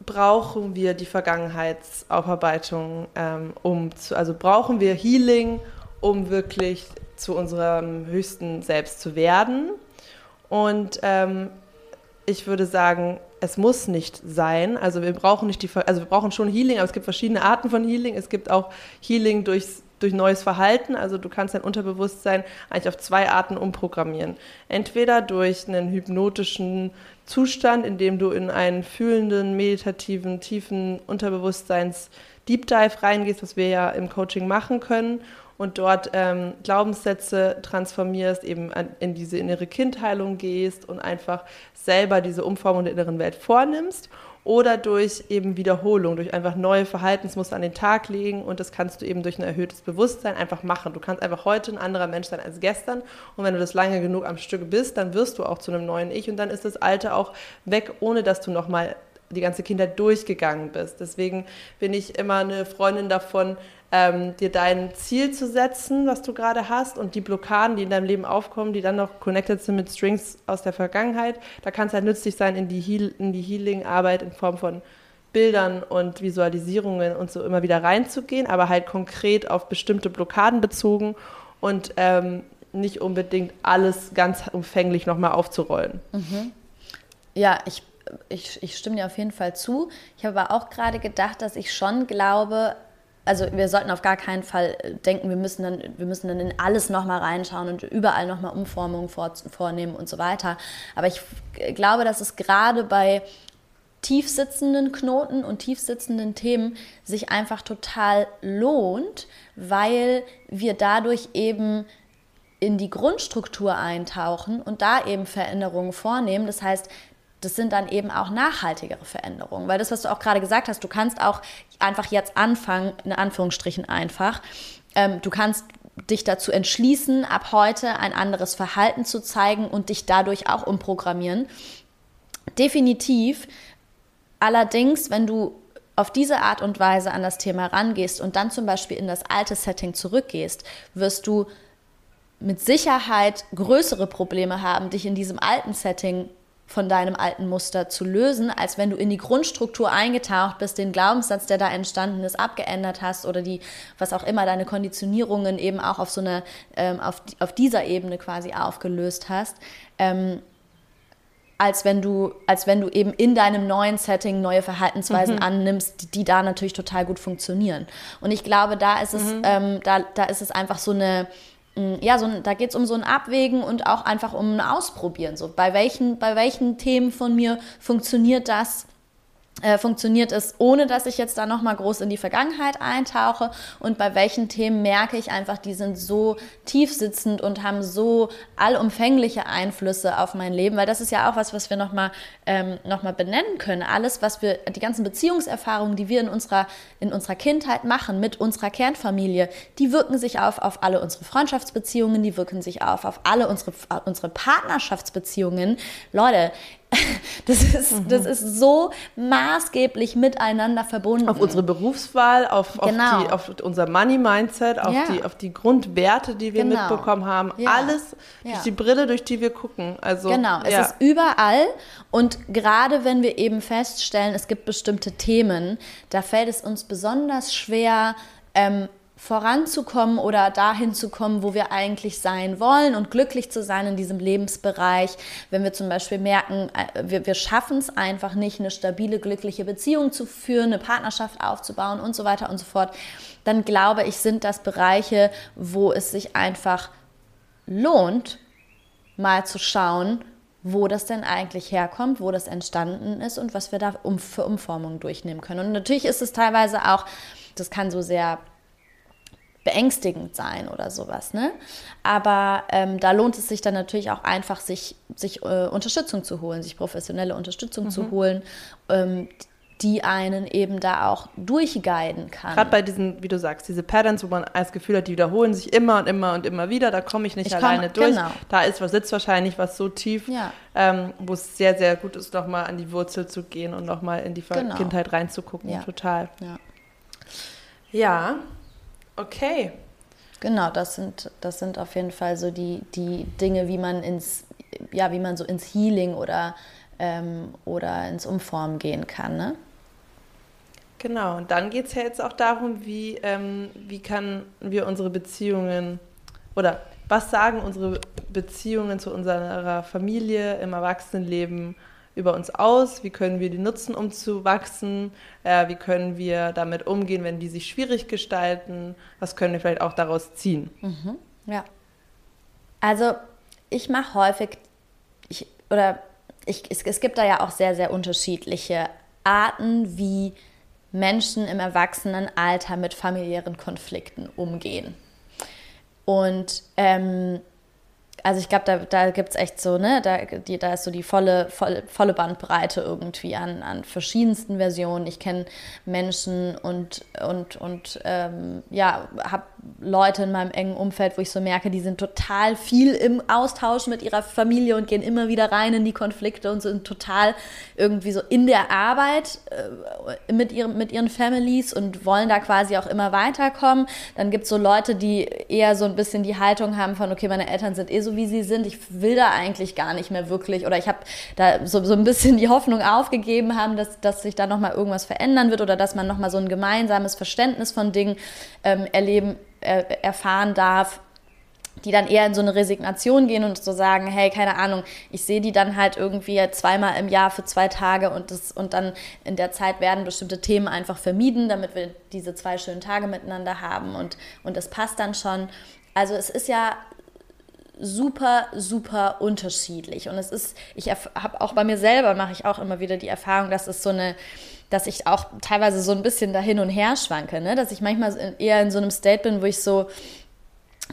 brauchen wir die Vergangenheitsaufarbeitung, ähm, um zu, also brauchen wir Healing, um wirklich zu unserem höchsten Selbst zu werden. Und ähm, ich würde sagen, es muss nicht sein. Also wir brauchen nicht die, also wir brauchen schon Healing, aber es gibt verschiedene Arten von Healing. Es gibt auch Healing durchs, durch neues Verhalten. Also du kannst dein Unterbewusstsein eigentlich auf zwei Arten umprogrammieren. Entweder durch einen hypnotischen Zustand, in dem du in einen fühlenden, meditativen, tiefen Unterbewusstseins Deep Dive reingehst, was wir ja im Coaching machen können und dort ähm, Glaubenssätze transformierst, eben an, in diese innere Kindheilung gehst und einfach selber diese Umformung der inneren Welt vornimmst oder durch eben Wiederholung, durch einfach neue Verhaltensmuster an den Tag legen und das kannst du eben durch ein erhöhtes Bewusstsein einfach machen. Du kannst einfach heute ein anderer Mensch sein als gestern und wenn du das lange genug am Stück bist, dann wirst du auch zu einem neuen Ich und dann ist das Alte auch weg, ohne dass du nochmal die ganze Kindheit durchgegangen bist. Deswegen bin ich immer eine Freundin davon, ähm, dir dein Ziel zu setzen, was du gerade hast und die Blockaden, die in deinem Leben aufkommen, die dann noch connected sind mit Strings aus der Vergangenheit. Da kann es halt nützlich sein, in die, Heal in die Healing-Arbeit in Form von Bildern und Visualisierungen und so immer wieder reinzugehen, aber halt konkret auf bestimmte Blockaden bezogen und ähm, nicht unbedingt alles ganz umfänglich nochmal aufzurollen. Mhm. Ja, ich ich, ich stimme dir auf jeden Fall zu. Ich habe aber auch gerade gedacht, dass ich schon glaube, also wir sollten auf gar keinen Fall denken, wir müssen dann, wir müssen dann in alles nochmal reinschauen und überall nochmal Umformungen vor, vornehmen und so weiter. Aber ich glaube, dass es gerade bei tiefsitzenden Knoten und tiefsitzenden Themen sich einfach total lohnt, weil wir dadurch eben in die Grundstruktur eintauchen und da eben Veränderungen vornehmen. Das heißt, das sind dann eben auch nachhaltigere Veränderungen. Weil das, was du auch gerade gesagt hast, du kannst auch einfach jetzt anfangen, in Anführungsstrichen einfach, ähm, du kannst dich dazu entschließen, ab heute ein anderes Verhalten zu zeigen und dich dadurch auch umprogrammieren. Definitiv. Allerdings, wenn du auf diese Art und Weise an das Thema rangehst und dann zum Beispiel in das alte Setting zurückgehst, wirst du mit Sicherheit größere Probleme haben, dich in diesem alten Setting von deinem alten Muster zu lösen, als wenn du in die Grundstruktur eingetaucht bist, den Glaubenssatz, der da entstanden ist, abgeändert hast oder die, was auch immer, deine Konditionierungen eben auch auf so eine, ähm, auf, auf dieser Ebene quasi aufgelöst hast. Ähm, als wenn du, als wenn du eben in deinem neuen Setting neue Verhaltensweisen mhm. annimmst, die, die, da natürlich total gut funktionieren. Und ich glaube, da ist es, mhm. ähm, da, da ist es einfach so eine, ja, so, da geht es um so ein Abwägen und auch einfach um ein Ausprobieren. So, bei welchen, bei welchen Themen von mir funktioniert das? Äh, funktioniert es, ohne dass ich jetzt da nochmal groß in die Vergangenheit eintauche und bei welchen Themen merke ich einfach, die sind so tiefsitzend und haben so allumfängliche Einflüsse auf mein Leben, weil das ist ja auch was, was wir nochmal ähm, noch benennen können. Alles, was wir, die ganzen Beziehungserfahrungen, die wir in unserer, in unserer Kindheit machen mit unserer Kernfamilie, die wirken sich auf, auf alle unsere Freundschaftsbeziehungen, die wirken sich auf, auf alle unsere, unsere Partnerschaftsbeziehungen. Leute, das ist, mhm. das ist so maßgeblich miteinander verbunden. Auf unsere Berufswahl, auf, genau. auf, die, auf unser Money-Mindset, auf, ja. die, auf die Grundwerte, die wir genau. mitbekommen haben. Ja. Alles durch ja. die Brille, durch die wir gucken. Also, genau, es ist überall. Und gerade wenn wir eben feststellen, es gibt bestimmte Themen, da fällt es uns besonders schwer, ähm, voranzukommen oder dahin zu kommen, wo wir eigentlich sein wollen und glücklich zu sein in diesem Lebensbereich. Wenn wir zum Beispiel merken, äh, wir, wir schaffen es einfach nicht, eine stabile, glückliche Beziehung zu führen, eine Partnerschaft aufzubauen und so weiter und so fort, dann glaube ich, sind das Bereiche, wo es sich einfach lohnt, mal zu schauen, wo das denn eigentlich herkommt, wo das entstanden ist und was wir da um, für Umformungen durchnehmen können. Und natürlich ist es teilweise auch, das kann so sehr beängstigend sein oder sowas. Ne? Aber ähm, da lohnt es sich dann natürlich auch einfach, sich, sich äh, Unterstützung zu holen, sich professionelle Unterstützung mhm. zu holen, ähm, die einen eben da auch durchguiden kann. Gerade bei diesen, wie du sagst, diese Patterns, wo man das Gefühl hat, die wiederholen sich immer und immer und immer wieder, da komme ich nicht ich alleine komm, durch. Genau. Da ist was sitzt wahrscheinlich was so tief, ja. ähm, wo es sehr, sehr gut ist, nochmal an die Wurzel zu gehen und nochmal in die genau. Kindheit reinzugucken. Ja. Total. Ja. ja, Okay. Genau, das sind, das sind auf jeden Fall so die, die Dinge, wie man ins, ja, wie man so ins Healing oder, ähm, oder ins Umformen gehen kann. Ne? Genau, und dann geht es ja jetzt auch darum, wie, ähm, wie kann wir unsere Beziehungen oder was sagen unsere Beziehungen zu unserer Familie im Erwachsenenleben über uns aus? Wie können wir die nutzen, um zu wachsen? Äh, wie können wir damit umgehen, wenn die sich schwierig gestalten? Was können wir vielleicht auch daraus ziehen? Mhm. Ja. Also ich mache häufig, ich, oder ich, es, es gibt da ja auch sehr, sehr unterschiedliche Arten, wie Menschen im Erwachsenenalter mit familiären Konflikten umgehen. Und ähm, also ich glaube, da, da gibt es echt so, ne, da, die, da ist so die volle, volle, volle Bandbreite irgendwie an, an verschiedensten Versionen. Ich kenne Menschen und, und, und ähm, ja, habe Leute in meinem engen Umfeld, wo ich so merke, die sind total viel im Austausch mit ihrer Familie und gehen immer wieder rein in die Konflikte und sind total irgendwie so in der Arbeit äh, mit, ihrem, mit ihren Families und wollen da quasi auch immer weiterkommen. Dann gibt es so Leute, die eher so ein bisschen die Haltung haben von, okay, meine Eltern sind eh so, wie sie sind. Ich will da eigentlich gar nicht mehr wirklich oder ich habe da so, so ein bisschen die Hoffnung aufgegeben haben, dass, dass sich da nochmal irgendwas verändern wird oder dass man nochmal so ein gemeinsames Verständnis von Dingen ähm, erleben er, erfahren darf, die dann eher in so eine Resignation gehen und so sagen, hey, keine Ahnung, ich sehe die dann halt irgendwie zweimal im Jahr für zwei Tage und, das, und dann in der Zeit werden bestimmte Themen einfach vermieden, damit wir diese zwei schönen Tage miteinander haben und, und das passt dann schon. Also es ist ja super, super unterschiedlich und es ist, ich habe auch bei mir selber, mache ich auch immer wieder die Erfahrung, dass es so eine dass ich auch teilweise so ein bisschen da hin und her schwanke, ne? dass ich manchmal eher in so einem State bin, wo ich so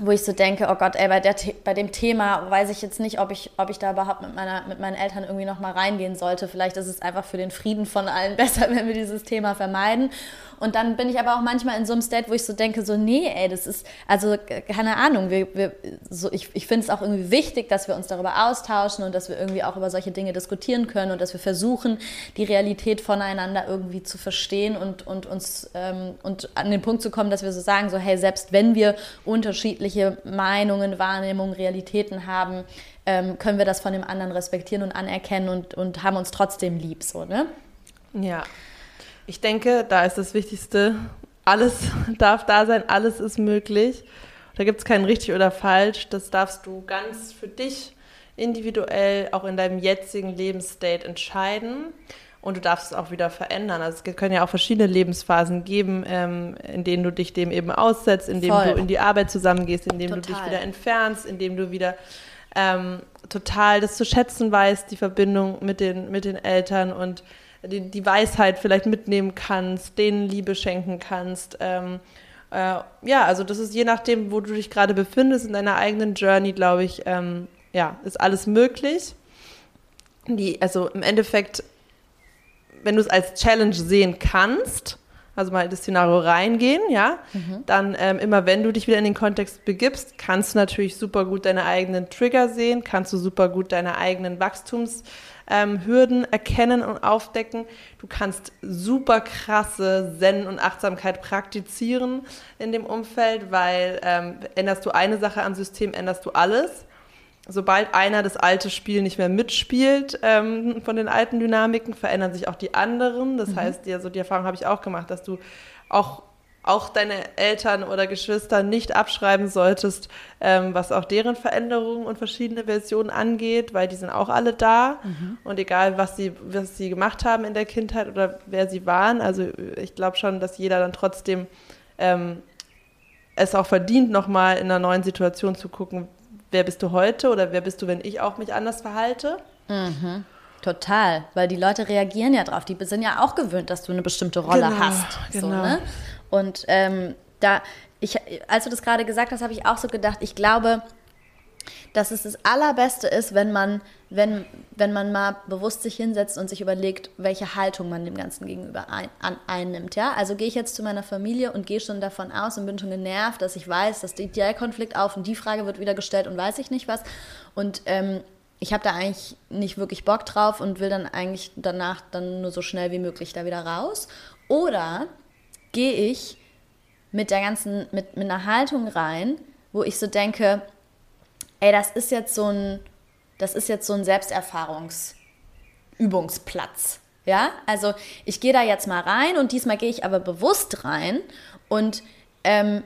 wo ich so denke, oh Gott, ey, bei, der, bei dem Thema weiß ich jetzt nicht, ob ich, ob ich da überhaupt mit, meiner, mit meinen Eltern irgendwie nochmal reingehen sollte. Vielleicht ist es einfach für den Frieden von allen besser, wenn wir dieses Thema vermeiden. Und dann bin ich aber auch manchmal in so einem State, wo ich so denke, so, nee, ey, das ist, also keine Ahnung, wir, wir, so, ich, ich finde es auch irgendwie wichtig, dass wir uns darüber austauschen und dass wir irgendwie auch über solche Dinge diskutieren können und dass wir versuchen, die Realität voneinander irgendwie zu verstehen und, und uns ähm, und an den Punkt zu kommen, dass wir so sagen, so, hey, selbst wenn wir unterschiedliche Meinungen, Wahrnehmungen, Realitäten haben, ähm, können wir das von dem anderen respektieren und anerkennen und, und haben uns trotzdem lieb, so, ne? Ja. Ich denke, da ist das Wichtigste, alles darf da sein, alles ist möglich. Da gibt es kein richtig oder falsch. Das darfst du ganz für dich individuell auch in deinem jetzigen Lebensstate entscheiden. Und du darfst es auch wieder verändern. Also es können ja auch verschiedene Lebensphasen geben, ähm, in denen du dich dem eben aussetzt, in denen du in die Arbeit zusammengehst, in denen du dich wieder entfernst, in denen du wieder ähm, total das zu schätzen weißt, die Verbindung mit den, mit den Eltern und die, die Weisheit vielleicht mitnehmen kannst, denen Liebe schenken kannst. Ähm, äh, ja, also das ist je nachdem, wo du dich gerade befindest in deiner eigenen Journey, glaube ich, ähm, ja, ist alles möglich. Die, also im Endeffekt, wenn du es als Challenge sehen kannst, also mal in das Szenario reingehen, ja, mhm. dann ähm, immer wenn du dich wieder in den Kontext begibst, kannst du natürlich super gut deine eigenen Trigger sehen, kannst du super gut deine eigenen Wachstums- ähm, Hürden erkennen und aufdecken. Du kannst super krasse Zen und Achtsamkeit praktizieren in dem Umfeld, weil ähm, änderst du eine Sache am System, änderst du alles. Sobald einer das alte Spiel nicht mehr mitspielt ähm, von den alten Dynamiken, verändern sich auch die anderen. Das mhm. heißt, also die Erfahrung habe ich auch gemacht, dass du auch auch deine Eltern oder Geschwister nicht abschreiben solltest, ähm, was auch deren Veränderungen und verschiedene Versionen angeht, weil die sind auch alle da. Mhm. Und egal, was sie, was sie gemacht haben in der Kindheit oder wer sie waren, also ich glaube schon, dass jeder dann trotzdem ähm, es auch verdient, nochmal in einer neuen Situation zu gucken, wer bist du heute oder wer bist du, wenn ich auch mich anders verhalte. Mhm. Total, weil die Leute reagieren ja drauf. Die sind ja auch gewöhnt, dass du eine bestimmte Rolle genau, hast. Genau. So, ne? Und ähm, da, ich, als du das gerade gesagt hast, habe ich auch so gedacht, ich glaube, dass es das Allerbeste ist, wenn man, wenn, wenn man mal bewusst sich hinsetzt und sich überlegt, welche Haltung man dem Ganzen gegenüber ein, an, einnimmt. Ja? Also gehe ich jetzt zu meiner Familie und gehe schon davon aus und bin schon genervt, dass ich weiß, dass der Konflikt auf und die Frage wird wieder gestellt und weiß ich nicht was. Und ähm, ich habe da eigentlich nicht wirklich Bock drauf und will dann eigentlich danach dann nur so schnell wie möglich da wieder raus. Oder gehe ich mit der ganzen, mit, mit einer Haltung rein, wo ich so denke, ey, das ist jetzt so ein, das ist jetzt so ein Selbsterfahrungsübungsplatz. Ja, also ich gehe da jetzt mal rein und diesmal gehe ich aber bewusst rein und ähm,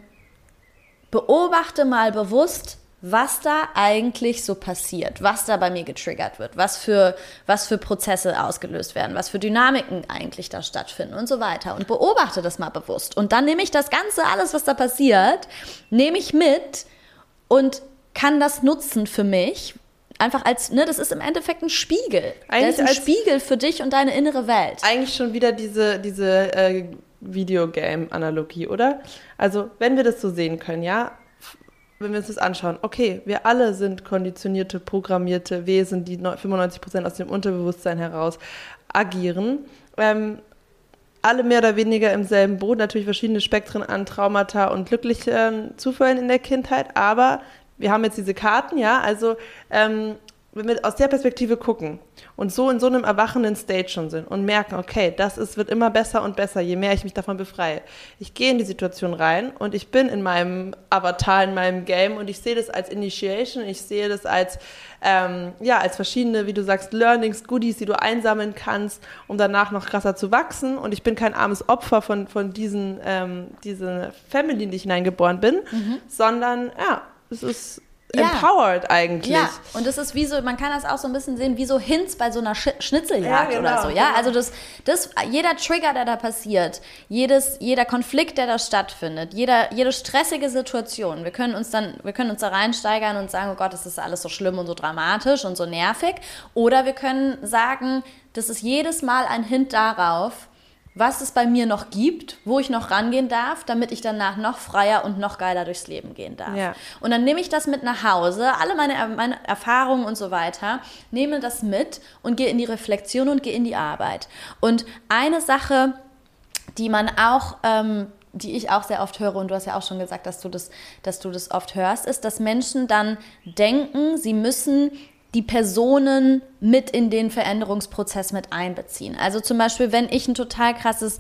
beobachte mal bewusst, was da eigentlich so passiert, was da bei mir getriggert wird, was für, was für Prozesse ausgelöst werden, was für Dynamiken eigentlich da stattfinden und so weiter. Und beobachte das mal bewusst. Und dann nehme ich das Ganze, alles, was da passiert, nehme ich mit und kann das nutzen für mich. Einfach als, ne, das ist im Endeffekt ein Spiegel. Eigentlich das ist ein Spiegel für dich und deine innere Welt. Eigentlich schon wieder diese, diese äh, Videogame-Analogie, oder? Also, wenn wir das so sehen können, ja, wenn wir uns das anschauen, okay, wir alle sind konditionierte, programmierte Wesen, die 95 Prozent aus dem Unterbewusstsein heraus agieren. Ähm, alle mehr oder weniger im selben Boot, natürlich verschiedene Spektren an Traumata und glücklichen Zufällen in der Kindheit, aber wir haben jetzt diese Karten, ja, also ähm, wenn wir aus der Perspektive gucken und so in so einem erwachenden State schon sind und merken, okay, das ist, wird immer besser und besser, je mehr ich mich davon befreie. Ich gehe in die Situation rein und ich bin in meinem Avatar, in meinem Game und ich sehe das als Initiation, ich sehe das als, ähm, ja, als verschiedene, wie du sagst, Learnings, Goodies, die du einsammeln kannst, um danach noch krasser zu wachsen und ich bin kein armes Opfer von, von diesen, ähm, diesen Family, in die ich hineingeboren bin, mhm. sondern, ja, es ist ja. empowered eigentlich. Ja, und das ist wie so, man kann das auch so ein bisschen sehen, wie so Hints bei so einer Sch Schnitzeljagd ja, genau, oder so. Ja, genau. also das, das, jeder Trigger, der da passiert, jedes, jeder Konflikt, der da stattfindet, jeder, jede stressige Situation, wir können uns dann, wir können uns da reinsteigern und sagen, oh Gott, das ist alles so schlimm und so dramatisch und so nervig. Oder wir können sagen, das ist jedes Mal ein Hint darauf, was es bei mir noch gibt, wo ich noch rangehen darf, damit ich danach noch freier und noch geiler durchs Leben gehen darf. Ja. Und dann nehme ich das mit nach Hause, alle meine, meine Erfahrungen und so weiter, nehme das mit und gehe in die Reflexion und gehe in die Arbeit. Und eine Sache, die man auch ähm, die ich auch sehr oft höre, und du hast ja auch schon gesagt, dass du das, dass du das oft hörst, ist, dass Menschen dann denken, sie müssen die Personen mit in den Veränderungsprozess mit einbeziehen. Also zum Beispiel, wenn ich ein total krasses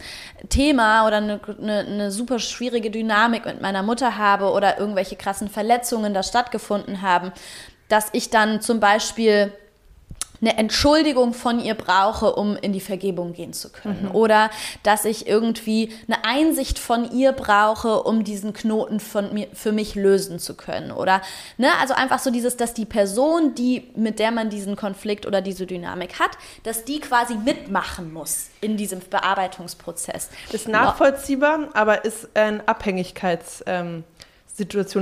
Thema oder eine, eine, eine, super schwierige Dynamik mit meiner Mutter habe oder irgendwelche krassen Verletzungen da stattgefunden haben, dass ich dann zum Beispiel eine Entschuldigung von ihr brauche, um in die Vergebung gehen zu können. Mhm. Oder dass ich irgendwie eine Einsicht von ihr brauche, um diesen Knoten von mir, für mich lösen zu können. Oder, ne, also einfach so dieses, dass die Person, die, mit der man diesen Konflikt oder diese Dynamik hat, dass die quasi mitmachen muss in diesem Bearbeitungsprozess. Ist nachvollziehbar, aber ist eine Abhängigkeitssituation,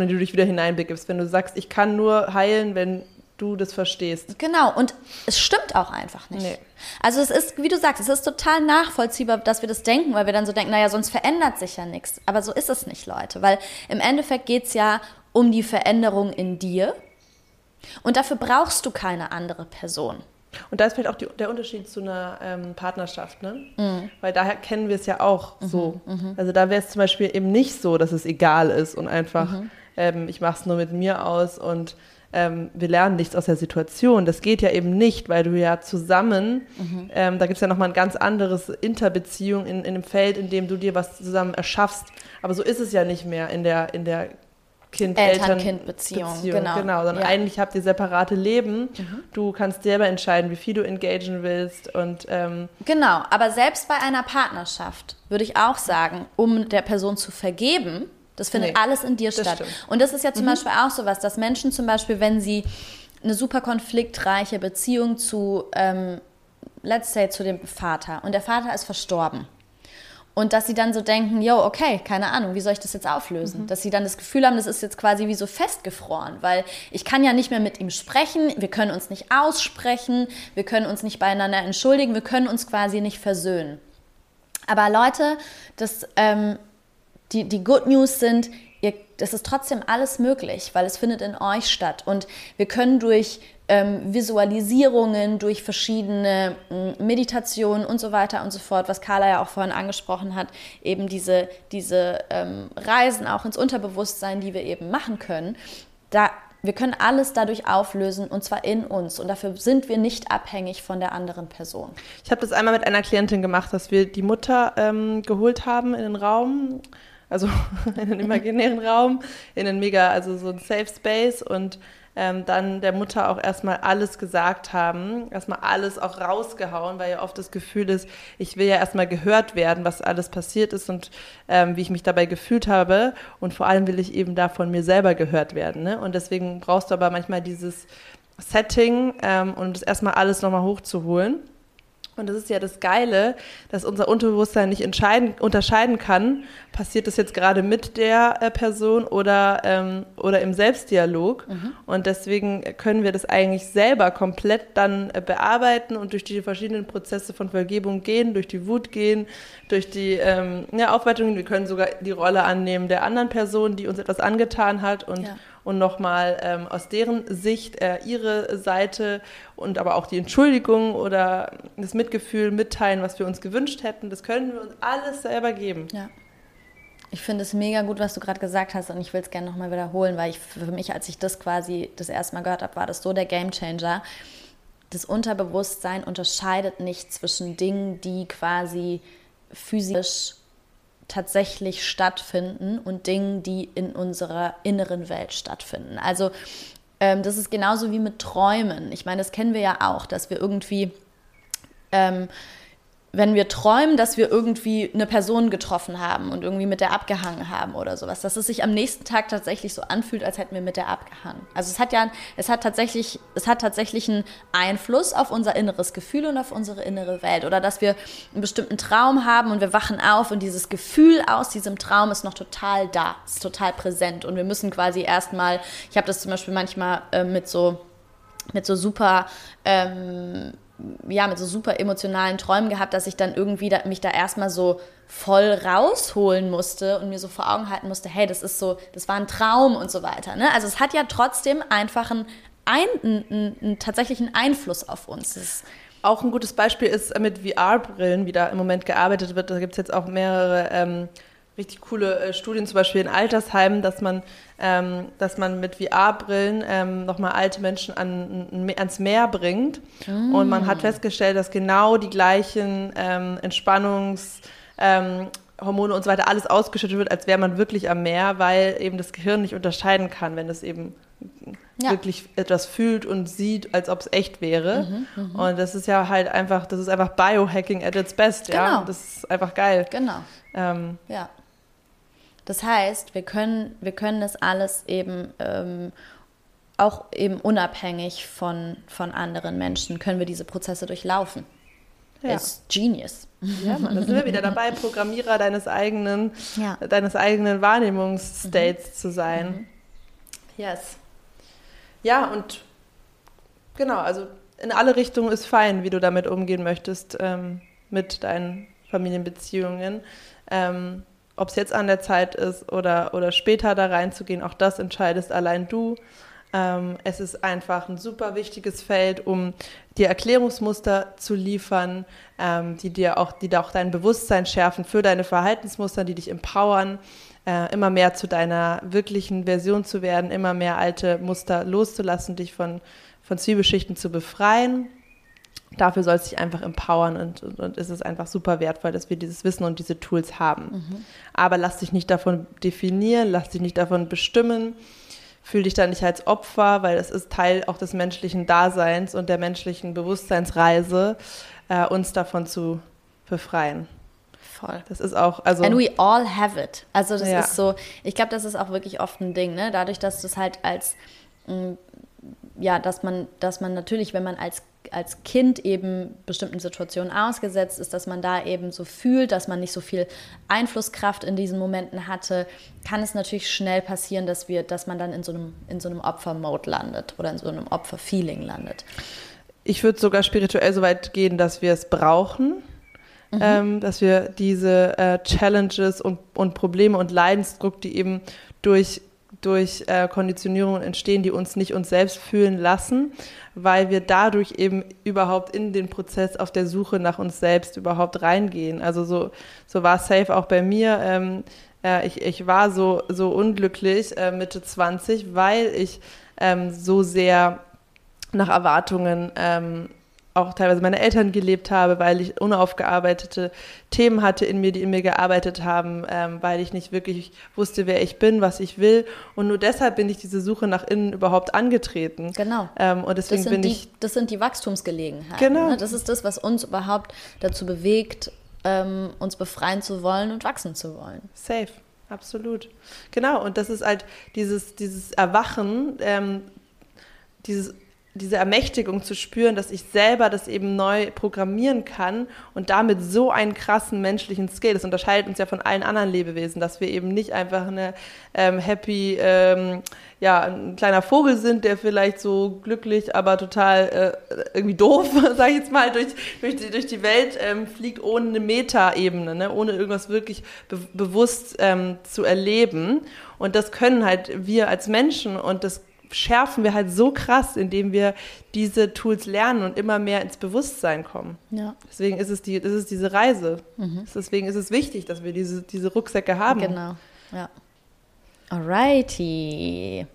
ähm, in die du dich wieder hineinbegibst. Wenn du sagst, ich kann nur heilen, wenn du das verstehst. Genau, und es stimmt auch einfach nicht. Nee. Also es ist, wie du sagst, es ist total nachvollziehbar, dass wir das denken, weil wir dann so denken, naja, sonst verändert sich ja nichts. Aber so ist es nicht, Leute, weil im Endeffekt geht es ja um die Veränderung in dir und dafür brauchst du keine andere Person. Und da ist vielleicht auch die, der Unterschied zu einer ähm, Partnerschaft, ne? Mhm. Weil daher kennen wir es ja auch mhm. so. Mhm. Also da wäre es zum Beispiel eben nicht so, dass es egal ist und einfach, mhm. ähm, ich mache es nur mit mir aus und ähm, wir lernen nichts aus der Situation. Das geht ja eben nicht, weil du ja zusammen, mhm. ähm, da gibt es ja nochmal ein ganz anderes Interbeziehung in, in einem Feld, in dem du dir was zusammen erschaffst. Aber so ist es ja nicht mehr in der, in der Kind Eltern-Kind-Beziehung. Genau. genau, sondern ja. eigentlich habt ihr separate Leben. Mhm. Du kannst selber entscheiden, wie viel du engagieren willst. Und, ähm genau, aber selbst bei einer Partnerschaft würde ich auch sagen, um der Person zu vergeben, das findet nee, alles in dir statt. Stimmt. Und das ist ja zum mhm. Beispiel auch so was, dass Menschen zum Beispiel, wenn sie eine super konfliktreiche Beziehung zu, ähm, let's say, zu dem Vater und der Vater ist verstorben. Und dass sie dann so denken, yo, okay, keine Ahnung, wie soll ich das jetzt auflösen? Mhm. Dass sie dann das Gefühl haben, das ist jetzt quasi wie so festgefroren, weil ich kann ja nicht mehr mit ihm sprechen, wir können uns nicht aussprechen, wir können uns nicht beieinander entschuldigen, wir können uns quasi nicht versöhnen. Aber Leute, das ähm, die, die Good News sind, ihr, das ist trotzdem alles möglich, weil es findet in euch statt. Und wir können durch ähm, Visualisierungen, durch verschiedene äh, Meditationen und so weiter und so fort, was Carla ja auch vorhin angesprochen hat, eben diese, diese ähm, Reisen auch ins Unterbewusstsein, die wir eben machen können, da wir können alles dadurch auflösen und zwar in uns. Und dafür sind wir nicht abhängig von der anderen Person. Ich habe das einmal mit einer Klientin gemacht, dass wir die Mutter ähm, geholt haben in den Raum also in einen imaginären Raum, in einen mega, also so ein Safe Space und ähm, dann der Mutter auch erstmal alles gesagt haben, erstmal alles auch rausgehauen, weil ja oft das Gefühl ist, ich will ja erstmal gehört werden, was alles passiert ist und ähm, wie ich mich dabei gefühlt habe. Und vor allem will ich eben da von mir selber gehört werden. Ne? Und deswegen brauchst du aber manchmal dieses Setting, ähm, um das erstmal alles nochmal hochzuholen. Und das ist ja das Geile, dass unser Unterbewusstsein nicht unterscheiden kann, passiert das jetzt gerade mit der äh, Person oder, ähm, oder im Selbstdialog. Mhm. Und deswegen können wir das eigentlich selber komplett dann äh, bearbeiten und durch die verschiedenen Prozesse von Vergebung gehen, durch die Wut gehen, durch die ähm, ja, Aufwertung. Wir können sogar die Rolle annehmen der anderen Person, die uns etwas angetan hat und ja und nochmal ähm, aus deren Sicht äh, ihre Seite und aber auch die Entschuldigung oder das Mitgefühl mitteilen, was wir uns gewünscht hätten. Das können wir uns alles selber geben. Ja. Ich finde es mega gut, was du gerade gesagt hast und ich will es gerne nochmal wiederholen, weil ich für mich, als ich das quasi das erste Mal gehört habe, war das so der Gamechanger. Das Unterbewusstsein unterscheidet nicht zwischen Dingen, die quasi physisch tatsächlich stattfinden und Dingen, die in unserer inneren Welt stattfinden. Also ähm, das ist genauso wie mit Träumen. Ich meine, das kennen wir ja auch, dass wir irgendwie ähm, wenn wir träumen, dass wir irgendwie eine Person getroffen haben und irgendwie mit der abgehangen haben oder sowas, dass es sich am nächsten Tag tatsächlich so anfühlt, als hätten wir mit der abgehangen. Also es hat ja, es hat tatsächlich, es hat tatsächlich einen Einfluss auf unser inneres Gefühl und auf unsere innere Welt. Oder dass wir einen bestimmten Traum haben und wir wachen auf und dieses Gefühl aus diesem Traum ist noch total da, ist total präsent. Und wir müssen quasi erstmal, ich habe das zum Beispiel manchmal äh, mit so mit so super ähm, ja, mit so super emotionalen Träumen gehabt, dass ich dann irgendwie da, mich da erstmal so voll rausholen musste und mir so vor Augen halten musste, hey, das ist so, das war ein Traum und so weiter. Ne? Also es hat ja trotzdem einfach einen, ein, einen, einen tatsächlichen Einfluss auf uns. Das auch ein gutes Beispiel ist mit VR-Brillen, wie da im Moment gearbeitet wird. Da gibt es jetzt auch mehrere ähm, richtig coole äh, Studien, zum Beispiel in Altersheimen, dass man, ähm, dass man mit VR-Brillen ähm, nochmal alte Menschen an, ans Meer bringt. Mm. Und man hat festgestellt, dass genau die gleichen ähm, Entspannungs- ähm, Hormone und so weiter alles ausgeschüttet wird, als wäre man wirklich am Meer, weil eben das Gehirn nicht unterscheiden kann, wenn es eben ja. wirklich etwas fühlt und sieht, als ob es echt wäre. Mhm, mh. Und das ist ja halt einfach, das ist einfach Biohacking at its best, genau. ja. Das ist einfach geil. Genau. Ähm, ja. Das heißt, wir können, wir können das alles eben ähm, auch eben unabhängig von, von anderen Menschen, können wir diese Prozesse durchlaufen. Ja. Ist Genius. Ja, man, da sind wir wieder dabei, Programmierer deines eigenen, ja. deines eigenen Wahrnehmungsstates mhm. zu sein. Mhm. Yes. Ja, und genau, also in alle Richtungen ist fein, wie du damit umgehen möchtest ähm, mit deinen Familienbeziehungen. Ähm, ob es jetzt an der Zeit ist oder, oder später da reinzugehen, auch das entscheidest allein du. Ähm, es ist einfach ein super wichtiges Feld, um dir Erklärungsmuster zu liefern, ähm, die dir auch, die auch dein Bewusstsein schärfen für deine Verhaltensmuster, die dich empowern, äh, immer mehr zu deiner wirklichen Version zu werden, immer mehr alte Muster loszulassen, dich von, von Zwiebelschichten zu befreien dafür soll es sich einfach empowern und, und, und ist es einfach super wertvoll, dass wir dieses Wissen und diese Tools haben. Mhm. Aber lass dich nicht davon definieren, lass dich nicht davon bestimmen, fühl dich da nicht als Opfer, weil es ist Teil auch des menschlichen Daseins und der menschlichen Bewusstseinsreise, äh, uns davon zu befreien. Voll. Das ist auch, also. And we all have it. Also, das ja. ist so, ich glaube, das ist auch wirklich oft ein Ding, ne? Dadurch, dass du es halt als, mm, ja, dass man, dass man natürlich, wenn man als als Kind eben bestimmten Situationen ausgesetzt ist, dass man da eben so fühlt, dass man nicht so viel Einflusskraft in diesen Momenten hatte, kann es natürlich schnell passieren, dass wir, dass man dann in so einem, in so einem Opfermode landet oder in so einem Opferfeeling landet. Ich würde sogar spirituell so weit gehen, dass wir es brauchen. Mhm. Ähm, dass wir diese äh, Challenges und, und Probleme und Leidensdruck, die eben durch durch äh, Konditionierungen entstehen, die uns nicht uns selbst fühlen lassen, weil wir dadurch eben überhaupt in den Prozess auf der Suche nach uns selbst überhaupt reingehen. Also so, so war safe auch bei mir. Ähm, äh, ich, ich war so, so unglücklich äh, Mitte 20, weil ich ähm, so sehr nach Erwartungen ähm, auch teilweise meine Eltern gelebt habe, weil ich unaufgearbeitete Themen hatte in mir, die in mir gearbeitet haben, ähm, weil ich nicht wirklich wusste, wer ich bin, was ich will. Und nur deshalb bin ich diese Suche nach innen überhaupt angetreten. Genau. Ähm, und deswegen bin die, ich. Das sind die Wachstumsgelegenheiten. Genau. Ne? Das ist das, was uns überhaupt dazu bewegt, ähm, uns befreien zu wollen und wachsen zu wollen. Safe. Absolut. Genau, und das ist halt dieses, dieses Erwachen, ähm, dieses diese Ermächtigung zu spüren, dass ich selber das eben neu programmieren kann und damit so einen krassen menschlichen Skill. Das unterscheidet uns ja von allen anderen Lebewesen, dass wir eben nicht einfach eine ähm, happy, ähm, ja, ein kleiner Vogel sind, der vielleicht so glücklich, aber total äh, irgendwie doof, sage ich jetzt mal, durch, durch, die, durch die Welt ähm, fliegt ohne eine Metaebene, ne? ohne irgendwas wirklich be bewusst ähm, zu erleben. Und das können halt wir als Menschen und das schärfen wir halt so krass, indem wir diese Tools lernen und immer mehr ins Bewusstsein kommen. Ja. Deswegen ist es, die, ist es diese Reise. Mhm. Deswegen ist es wichtig, dass wir diese, diese Rucksäcke haben. Genau, ja. Alrighty.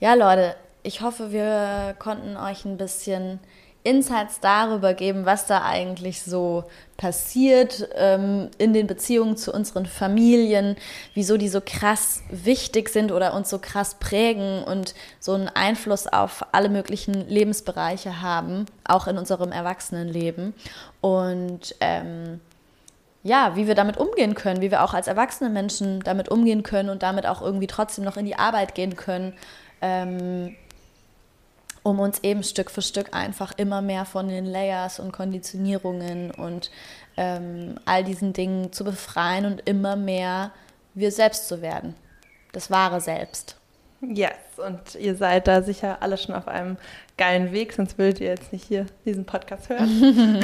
Ja, Leute, ich hoffe, wir konnten euch ein bisschen Insights darüber geben, was da eigentlich so passiert ähm, in den Beziehungen zu unseren Familien, wieso die so krass wichtig sind oder uns so krass prägen und so einen Einfluss auf alle möglichen Lebensbereiche haben, auch in unserem Erwachsenenleben. Und ähm, ja, wie wir damit umgehen können, wie wir auch als erwachsene Menschen damit umgehen können und damit auch irgendwie trotzdem noch in die Arbeit gehen können. Ähm, um uns eben Stück für Stück einfach immer mehr von den Layers und Konditionierungen und ähm, all diesen Dingen zu befreien und immer mehr wir selbst zu werden. Das wahre Selbst. Yes, und ihr seid da sicher alle schon auf einem geilen Weg, sonst würdet ihr jetzt nicht hier diesen Podcast hören.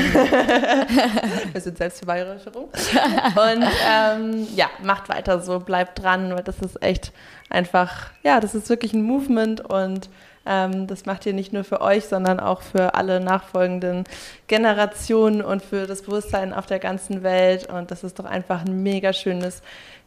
Wir sind Selbstbeweihräucherung. Und ähm, ja, macht weiter so, bleibt dran, weil das ist echt einfach, ja, das ist wirklich ein Movement und ähm, das macht ihr nicht nur für euch, sondern auch für alle nachfolgenden Generationen und für das Bewusstsein auf der ganzen Welt. Und das ist doch einfach ein mega schönes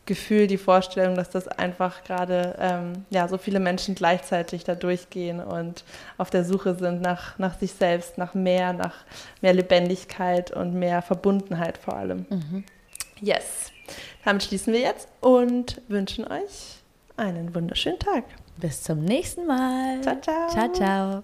Gefühl, die Vorstellung, dass das einfach gerade ähm, ja, so viele Menschen gleichzeitig da durchgehen und auf der Suche sind nach, nach sich selbst, nach mehr, nach mehr Lebendigkeit und mehr Verbundenheit vor allem. Mhm. Yes. Damit schließen wir jetzt und wünschen euch einen wunderschönen Tag. Bis zum nächsten Mal. Ciao, ciao. Ciao, ciao.